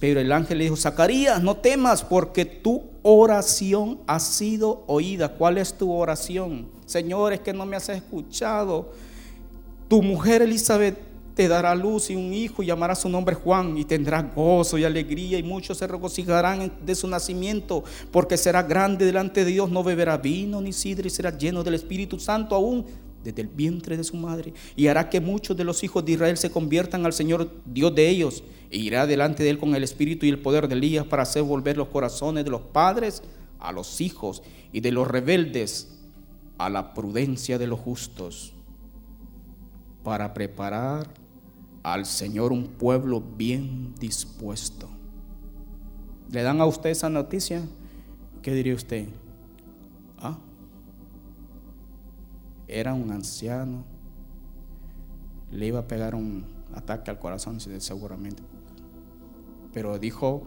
Pero el ángel le dijo, Zacarías, no temas porque tu oración ha sido oída. ¿Cuál es tu oración? Señor, es que no me has escuchado. Tu mujer Elizabeth te dará luz y un hijo y llamará su nombre Juan y tendrá gozo y alegría y muchos se regocijarán de su nacimiento porque será grande delante de Dios, no beberá vino ni sidra y será lleno del Espíritu Santo aún desde el vientre de su madre, y hará que muchos de los hijos de Israel se conviertan al Señor Dios de ellos, e irá delante de él con el espíritu y el poder de Elías para hacer volver los corazones de los padres a los hijos y de los rebeldes a la prudencia de los justos, para preparar al Señor un pueblo bien dispuesto. ¿Le dan a usted esa noticia? ¿Qué diría usted? ¿Ah? Era un anciano, le iba a pegar un ataque al corazón seguramente. Pero dijo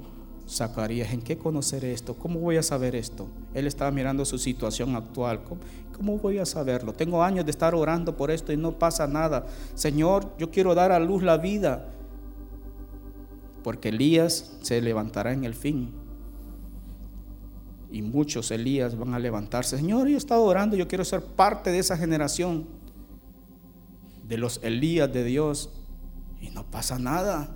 Zacarías, ¿en qué conocer esto? ¿Cómo voy a saber esto? Él estaba mirando su situación actual. ¿Cómo, voy a saberlo? Tengo años de estar orando por esto y no pasa nada. Señor, yo quiero dar a luz la vida. Porque Elías se levantará en el fin. Y muchos Elías van a levantarse. Señor, yo he estado orando, yo quiero ser parte de esa generación, de los Elías de Dios. Y no pasa nada.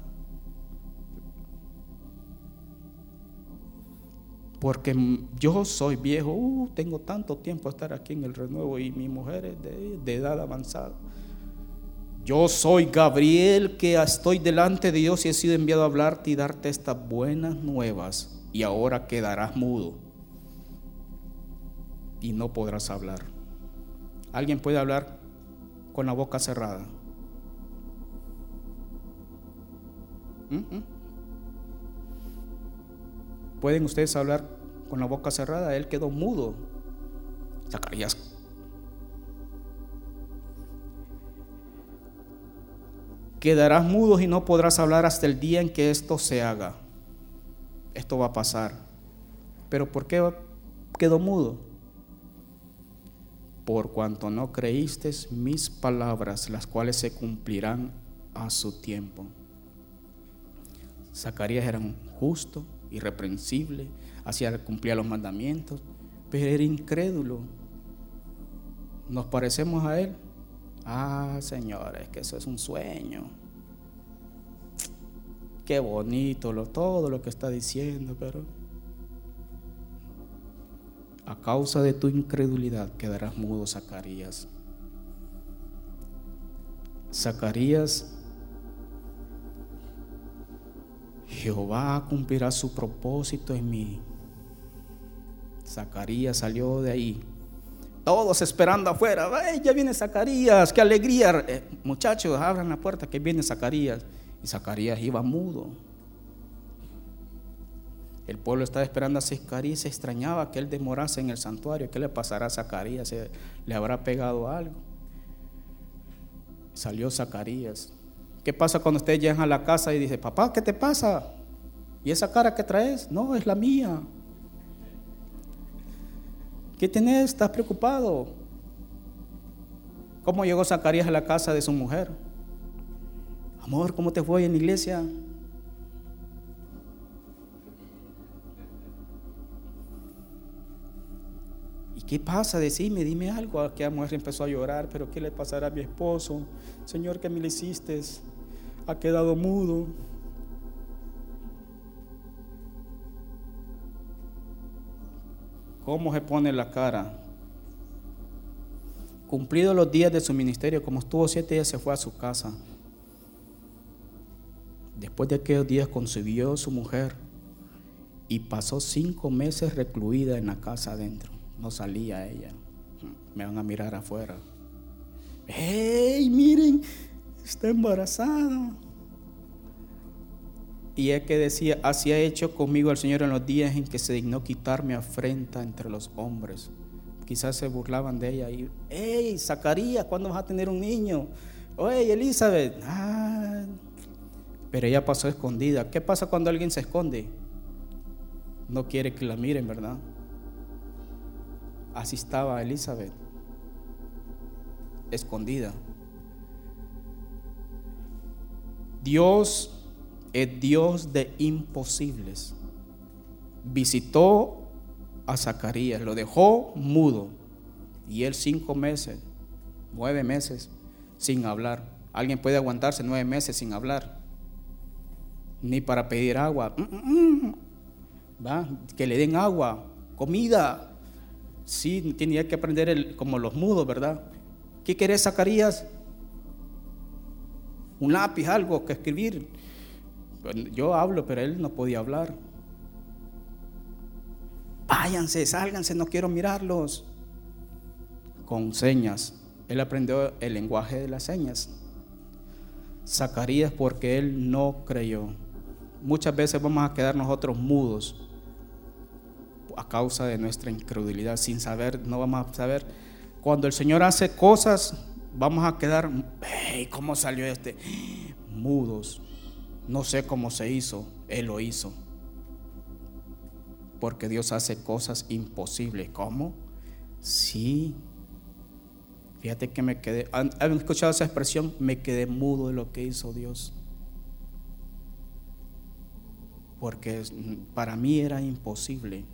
Porque yo soy viejo, uh, tengo tanto tiempo a estar aquí en el renuevo y mi mujer es de, de edad avanzada. Yo soy Gabriel que estoy delante de Dios y he sido enviado a hablarte y darte estas buenas nuevas y ahora quedarás mudo y no podrás hablar. ¿Alguien puede hablar con la boca cerrada? ¿Mm? ¿Mm? ¿Pueden ustedes hablar con la boca cerrada? Él quedó mudo. Zacarías. Quedarás mudo y no podrás hablar hasta el día en que esto se haga. Esto va a pasar. ¿Pero por qué quedó mudo? Por cuanto no creíste mis palabras, las cuales se cumplirán a su tiempo. Zacarías era un justo, irreprensible, hacía cumplía los mandamientos, pero era incrédulo. ¿Nos parecemos a él? Ah, señores, que eso es un sueño. Qué bonito lo, todo lo que está diciendo, pero a causa de tu incredulidad quedarás mudo, Zacarías. Zacarías Jehová cumplirá su propósito en mí. Zacarías salió de ahí. Todos esperando afuera. ya viene Zacarías! ¡Qué alegría! Eh, muchachos, abran la puerta que viene Zacarías. Y Zacarías iba mudo. El pueblo estaba esperando a Zacarías se extrañaba que él demorase en el santuario. ¿Qué le pasará a Zacarías? ¿Le habrá pegado algo? Salió Zacarías. ¿Qué pasa cuando ustedes llegan a la casa y dicen, papá, ¿qué te pasa? ¿Y esa cara que traes? No, es la mía. ¿Qué tenés? ¿Estás preocupado? ¿Cómo llegó Zacarías a la casa de su mujer? Amor, ¿cómo te fue en la iglesia? Qué pasa? Decime, dime algo. Aquella mujer empezó a llorar, pero ¿qué le pasará a mi esposo? Señor, ¿qué me le hiciste? ha quedado mudo. ¿Cómo se pone la cara? Cumplidos los días de su ministerio, como estuvo siete días, se fue a su casa. Después de aquellos días concibió su mujer y pasó cinco meses recluida en la casa adentro. No salía ella. Me van a mirar afuera. ¡Hey! Miren, está embarazada. Y es que decía, así ha hecho conmigo el Señor en los días en que se dignó quitarme afrenta entre los hombres. Quizás se burlaban de ella y, hey, Zacarías, ¿cuándo vas a tener un niño? Oye, Elizabeth, ah. pero ella pasó escondida. ¿Qué pasa cuando alguien se esconde? No quiere que la miren, ¿verdad? Así estaba Elizabeth, escondida. Dios es Dios de imposibles. Visitó a Zacarías, lo dejó mudo y él cinco meses, nueve meses sin hablar. ¿Alguien puede aguantarse nueve meses sin hablar? Ni para pedir agua. Mm, mm, mm. ¿Va? Que le den agua, comida. Sí, tenía que aprender como los mudos, ¿verdad? ¿Qué querés, Zacarías? Un lápiz, algo que escribir. Yo hablo, pero él no podía hablar. Váyanse, sálganse, no quiero mirarlos. Con señas. Él aprendió el lenguaje de las señas. Zacarías porque él no creyó. Muchas veces vamos a quedar nosotros mudos a causa de nuestra incredulidad, sin saber, no vamos a saber. Cuando el Señor hace cosas, vamos a quedar, ¿cómo salió este? Mudos. No sé cómo se hizo, Él lo hizo. Porque Dios hace cosas imposibles. ¿Cómo? Sí. Fíjate que me quedé, ¿han, escuchado esa expresión? Me quedé mudo de lo que hizo Dios. Porque para mí era imposible.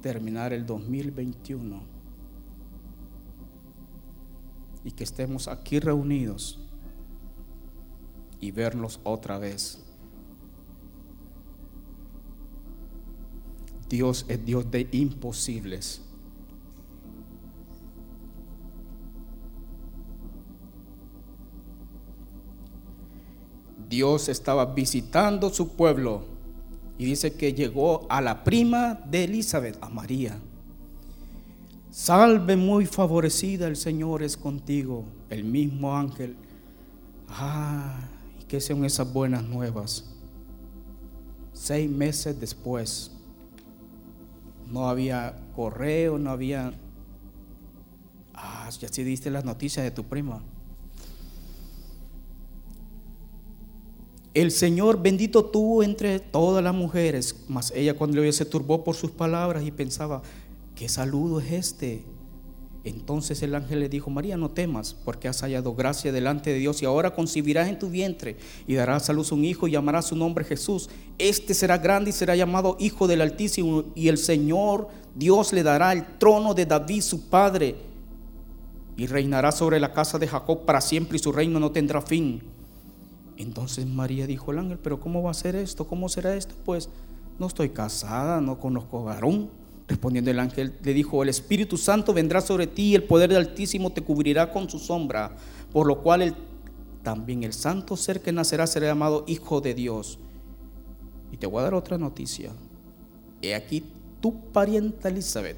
Terminar el 2021 y que estemos aquí reunidos y vernos otra vez. Dios es Dios de imposibles. Dios estaba visitando su pueblo y dice que llegó a la prima de Elizabeth, a María. Salve muy favorecida, el Señor es contigo, el mismo ángel. Ah, y que sean esas buenas nuevas. Seis meses después, no había correo, no había... Ah, ya sí diste las noticias de tu prima. El Señor bendito tuvo entre todas las mujeres, mas ella cuando le se turbó por sus palabras y pensaba, ¿qué saludo es este? Entonces el ángel le dijo, María, no temas, porque has hallado gracia delante de Dios y ahora concibirás en tu vientre y darás a luz un hijo y llamarás su nombre Jesús. Este será grande y será llamado Hijo del Altísimo y el Señor Dios le dará el trono de David su padre y reinará sobre la casa de Jacob para siempre y su reino no tendrá fin. Entonces María dijo al ángel, pero ¿cómo va a ser esto? ¿Cómo será esto? Pues no estoy casada, no conozco varón. Respondiendo el ángel, le dijo, el Espíritu Santo vendrá sobre ti y el poder del Altísimo te cubrirá con su sombra, por lo cual también el santo ser que nacerá será llamado Hijo de Dios. Y te voy a dar otra noticia. He aquí tu parienta Elizabeth,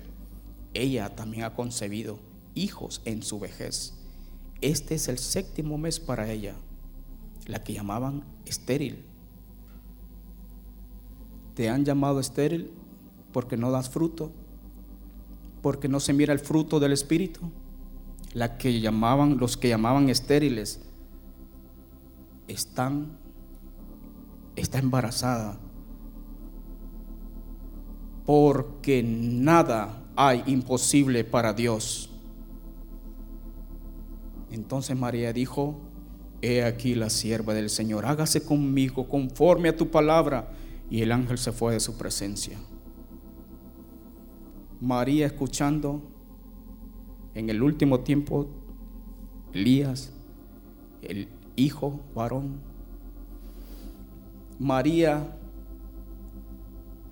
ella también ha concebido hijos en su vejez. Este es el séptimo mes para ella, la que llamaban estéril. ¿Te han llamado estéril? porque no das fruto, porque no se mira el fruto del Espíritu. La que llamaban, los que llamaban estériles, están, está embarazada. Porque nada hay imposible para Dios. Entonces María dijo, he aquí la sierva del Señor, hágase conmigo conforme a tu palabra. Y el ángel se fue de su presencia. María escuchando en el último tiempo Elías, el hijo varón. María,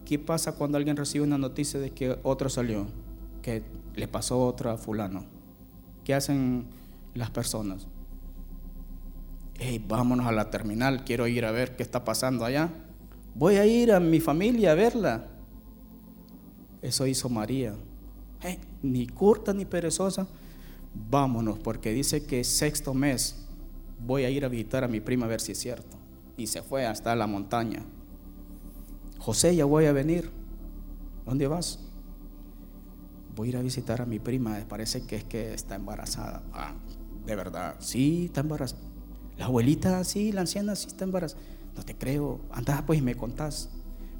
¿qué pasa cuando alguien recibe una noticia de que otro salió? Que le pasó otra a fulano. ¿Qué hacen las personas? Hey, vámonos a la terminal, quiero ir a ver qué está pasando allá. Voy a ir a mi familia a verla. Eso hizo María. Eh, ni corta ni perezosa. Vámonos, porque dice que sexto mes voy a ir a visitar a mi prima a ver si es cierto. Y se fue hasta la montaña. José, ya voy a venir. ¿Dónde vas? Voy a ir a visitar a mi prima. Parece que es que está embarazada. Ah, de verdad. Sí, está embarazada. La abuelita, sí, la anciana, sí está embarazada. No te creo. Anda, pues y me contás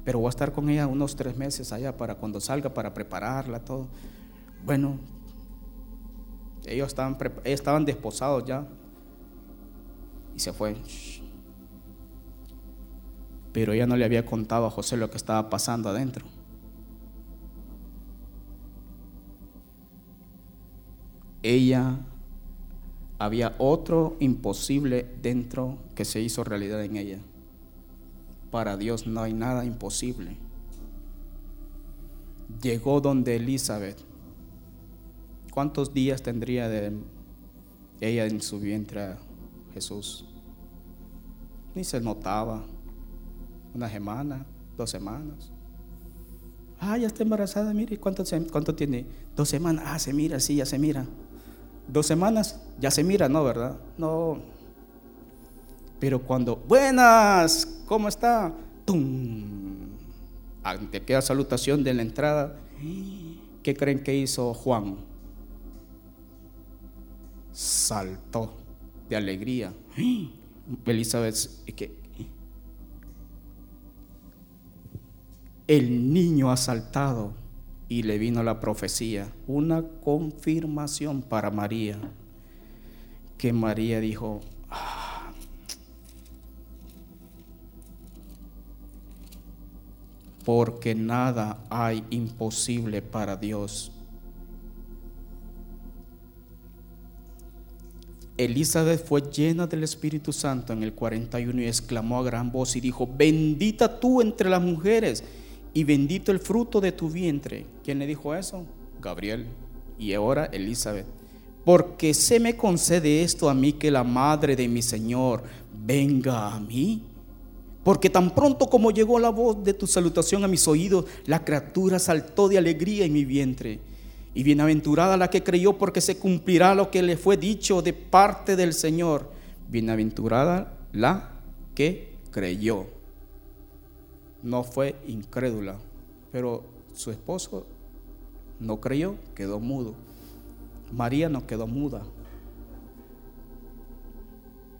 pero voy a estar con ella unos tres meses allá para cuando salga, para prepararla, todo. Bueno, ellos estaban, estaban desposados ya y se fue. Pero ella no le había contado a José lo que estaba pasando adentro. Ella había otro imposible dentro que se hizo realidad en ella. Para Dios no hay nada imposible. Llegó donde Elizabeth. ¿Cuántos días tendría ella en su vientre Jesús? Ni se notaba. Una semana, dos semanas. Ah, ya está embarazada, mire, ¿cuánto, ¿cuánto tiene? Dos semanas. Ah, se mira, sí, ya se mira. Dos semanas, ya se mira, ¿no? ¿Verdad? No, pero cuando, buenas, ¿cómo está? ¡Tum! Ante aquella salutación de la entrada, ¿qué creen que hizo Juan? Saltó de alegría. Elizabeth, que el niño ha saltado y le vino la profecía, una confirmación para María, que María dijo, porque nada hay imposible para Dios. Elizabeth fue llena del Espíritu Santo en el 41 y exclamó a gran voz y dijo, bendita tú entre las mujeres y bendito el fruto de tu vientre. ¿Quién le dijo eso? Gabriel. Y ahora Elizabeth. Porque se me concede esto a mí que la madre de mi Señor venga a mí. Porque tan pronto como llegó la voz de tu salutación a mis oídos, la criatura saltó de alegría en mi vientre. Y bienaventurada la que creyó porque se cumplirá lo que le fue dicho de parte del Señor. Bienaventurada la que creyó. No fue incrédula, pero su esposo no creyó, quedó mudo. María no quedó muda.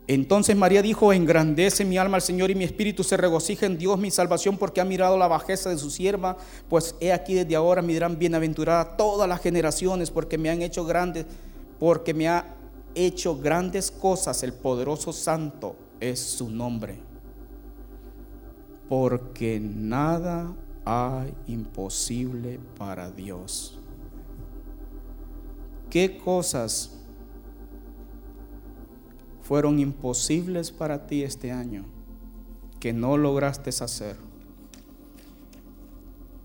Entonces María dijo, engrandece mi alma al Señor y mi espíritu se regocija en Dios mi salvación porque ha mirado la bajeza de su sierva, pues he aquí desde ahora me dirán bienaventurada todas las generaciones porque me han hecho grandes, porque me ha hecho grandes cosas, el poderoso santo es su nombre. Porque nada hay imposible para Dios. ¿Qué cosas fueron imposibles para ti este año que no lograste hacer.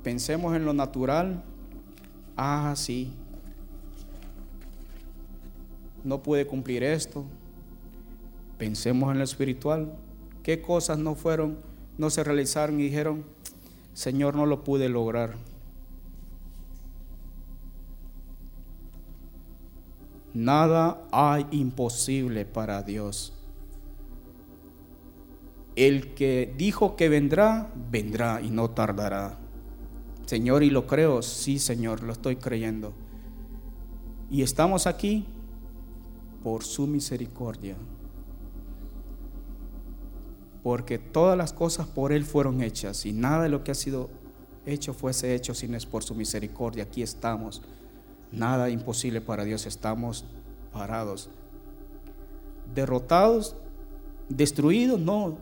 Pensemos en lo natural. Ah, sí. No pude cumplir esto. Pensemos en lo espiritual. ¿Qué cosas no fueron, no se realizaron y dijeron, Señor, no lo pude lograr? Nada hay imposible para Dios. El que dijo que vendrá, vendrá y no tardará. Señor, y lo creo, sí, Señor, lo estoy creyendo. Y estamos aquí por su misericordia. Porque todas las cosas por Él fueron hechas y nada de lo que ha sido hecho fuese hecho sin es por su misericordia. Aquí estamos Nada imposible para Dios. Estamos parados. Derrotados, destruidos, no.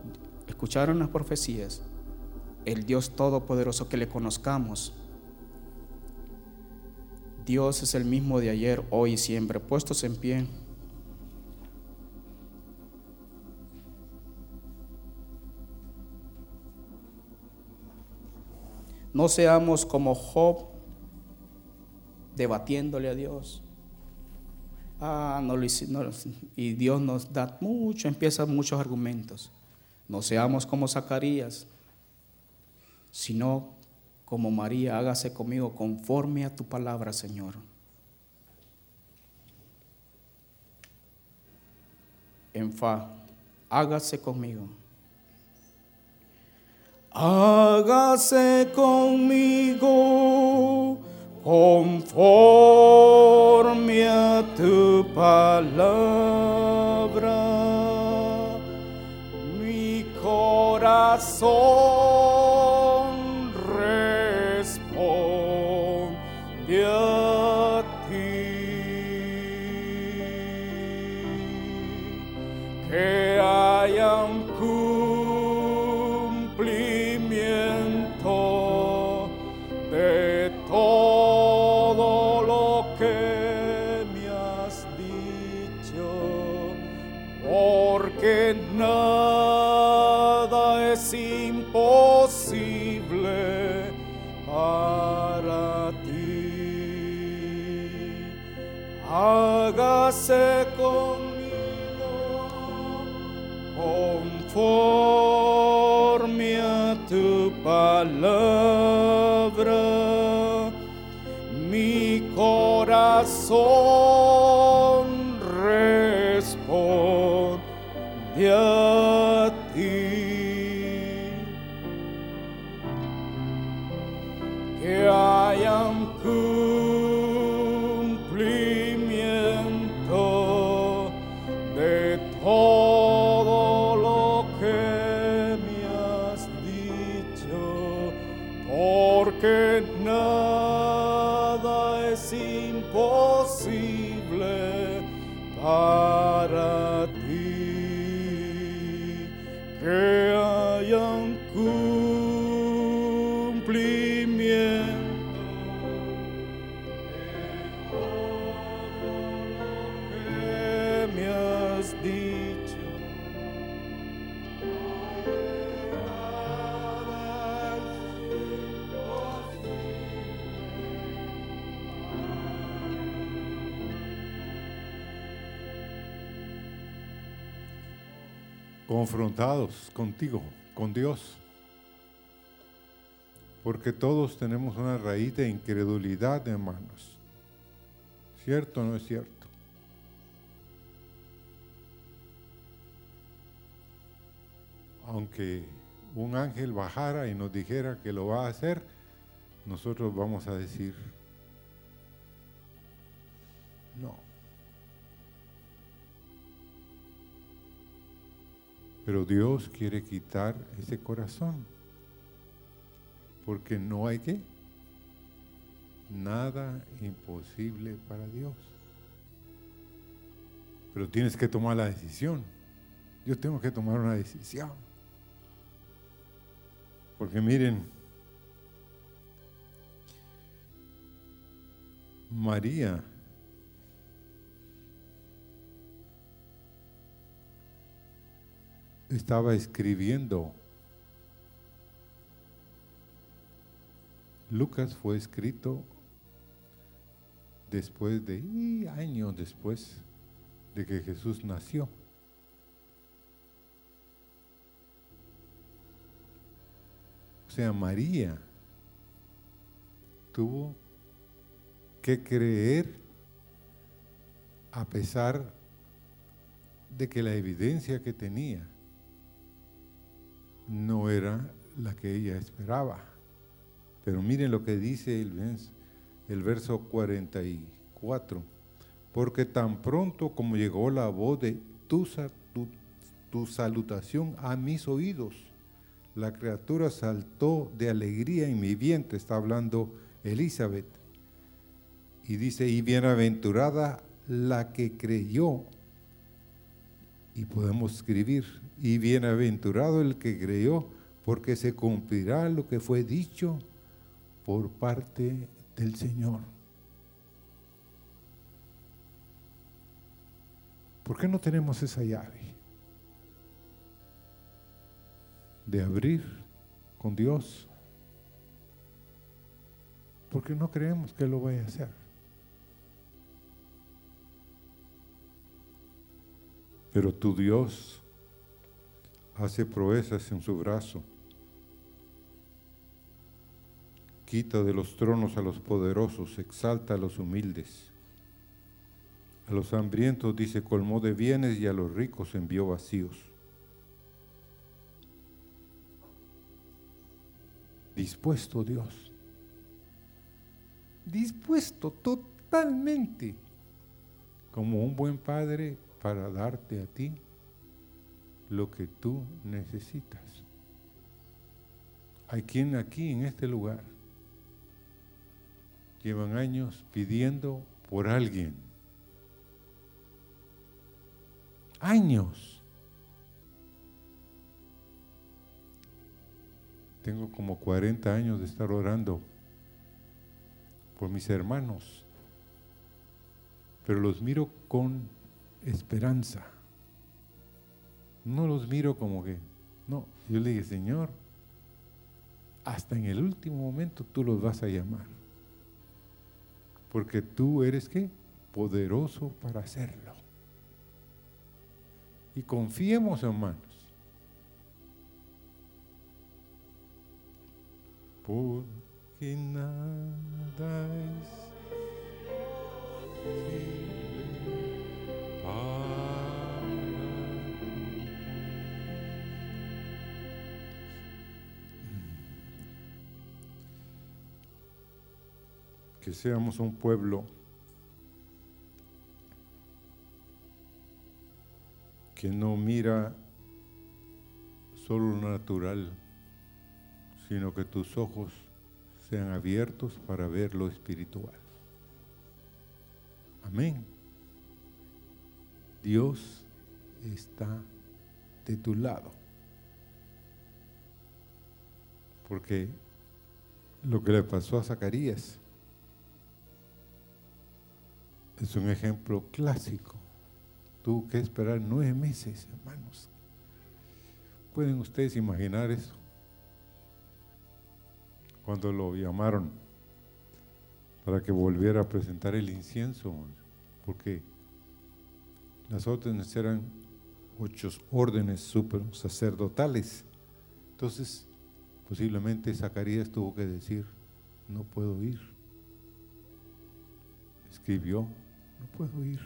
Escucharon las profecías. El Dios Todopoderoso que le conozcamos. Dios es el mismo de ayer, hoy y siempre. Puestos en pie. No seamos como Job debatiéndole a Dios. Ah, no lo hicimos. y Dios nos da mucho, empieza muchos argumentos. No seamos como Zacarías, sino como María, hágase conmigo conforme a tu palabra, Señor. En fa, hágase conmigo. Hágase conmigo conforme a tu palabra, mi corazón Hágase conmigo conforme a tu palabra, mi corazón responde a ti. Que haya confrontados contigo, con Dios. Porque todos tenemos una raíz de incredulidad, hermanos. ¿Cierto o no es cierto? Aunque un ángel bajara y nos dijera que lo va a hacer, nosotros vamos a decir, Pero Dios quiere quitar ese corazón. Porque no hay que nada imposible para Dios. Pero tienes que tomar la decisión. Yo tengo que tomar una decisión. Porque miren, María estaba escribiendo. Lucas fue escrito después de años después de que Jesús nació. O sea, María tuvo que creer a pesar de que la evidencia que tenía no era la que ella esperaba. Pero miren lo que dice el, el verso 44. Porque tan pronto como llegó la voz de tu, tu salutación a mis oídos, la criatura saltó de alegría en mi vientre, está hablando Elizabeth. Y dice, y bienaventurada la que creyó. Y podemos escribir, y bienaventurado el que creyó, porque se cumplirá lo que fue dicho por parte del Señor. ¿Por qué no tenemos esa llave de abrir con Dios? Porque no creemos que lo vaya a hacer. Pero tu Dios hace proezas en su brazo, quita de los tronos a los poderosos, exalta a los humildes. A los hambrientos dice, colmó de bienes y a los ricos envió vacíos. Dispuesto Dios, dispuesto totalmente, como un buen padre para darte a ti lo que tú necesitas. Hay quien aquí en este lugar llevan años pidiendo por alguien. Años. Tengo como 40 años de estar orando por mis hermanos, pero los miro con esperanza. No los miro como que, no, yo le dije, Señor, hasta en el último momento tú los vas a llamar. Porque tú eres qué? Poderoso para hacerlo. Y confiemos, hermanos. Porque nada es que seamos un pueblo que no mira solo lo natural, sino que tus ojos sean abiertos para ver lo espiritual. Amén. Dios está de tu lado. Porque lo que le pasó a Zacarías. Es un ejemplo clásico. Tuvo que esperar nueve meses, hermanos. ¿Pueden ustedes imaginar eso? Cuando lo llamaron para que volviera a presentar el incienso, porque las órdenes eran ocho órdenes super sacerdotales. Entonces, posiblemente Zacarías tuvo que decir, no puedo ir. Escribió, no puedo ir.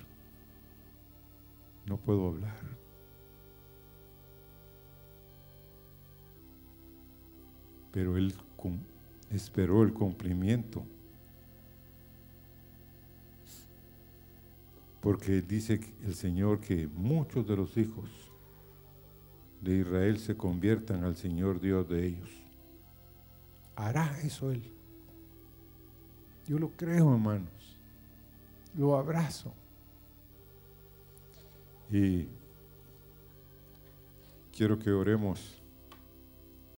No puedo hablar. Pero él esperó el cumplimiento. Porque dice el Señor que muchos de los hijos de Israel se conviertan al Señor Dios de ellos. Hará eso Él. Yo lo creo, hermanos. Lo abrazo. Y quiero que oremos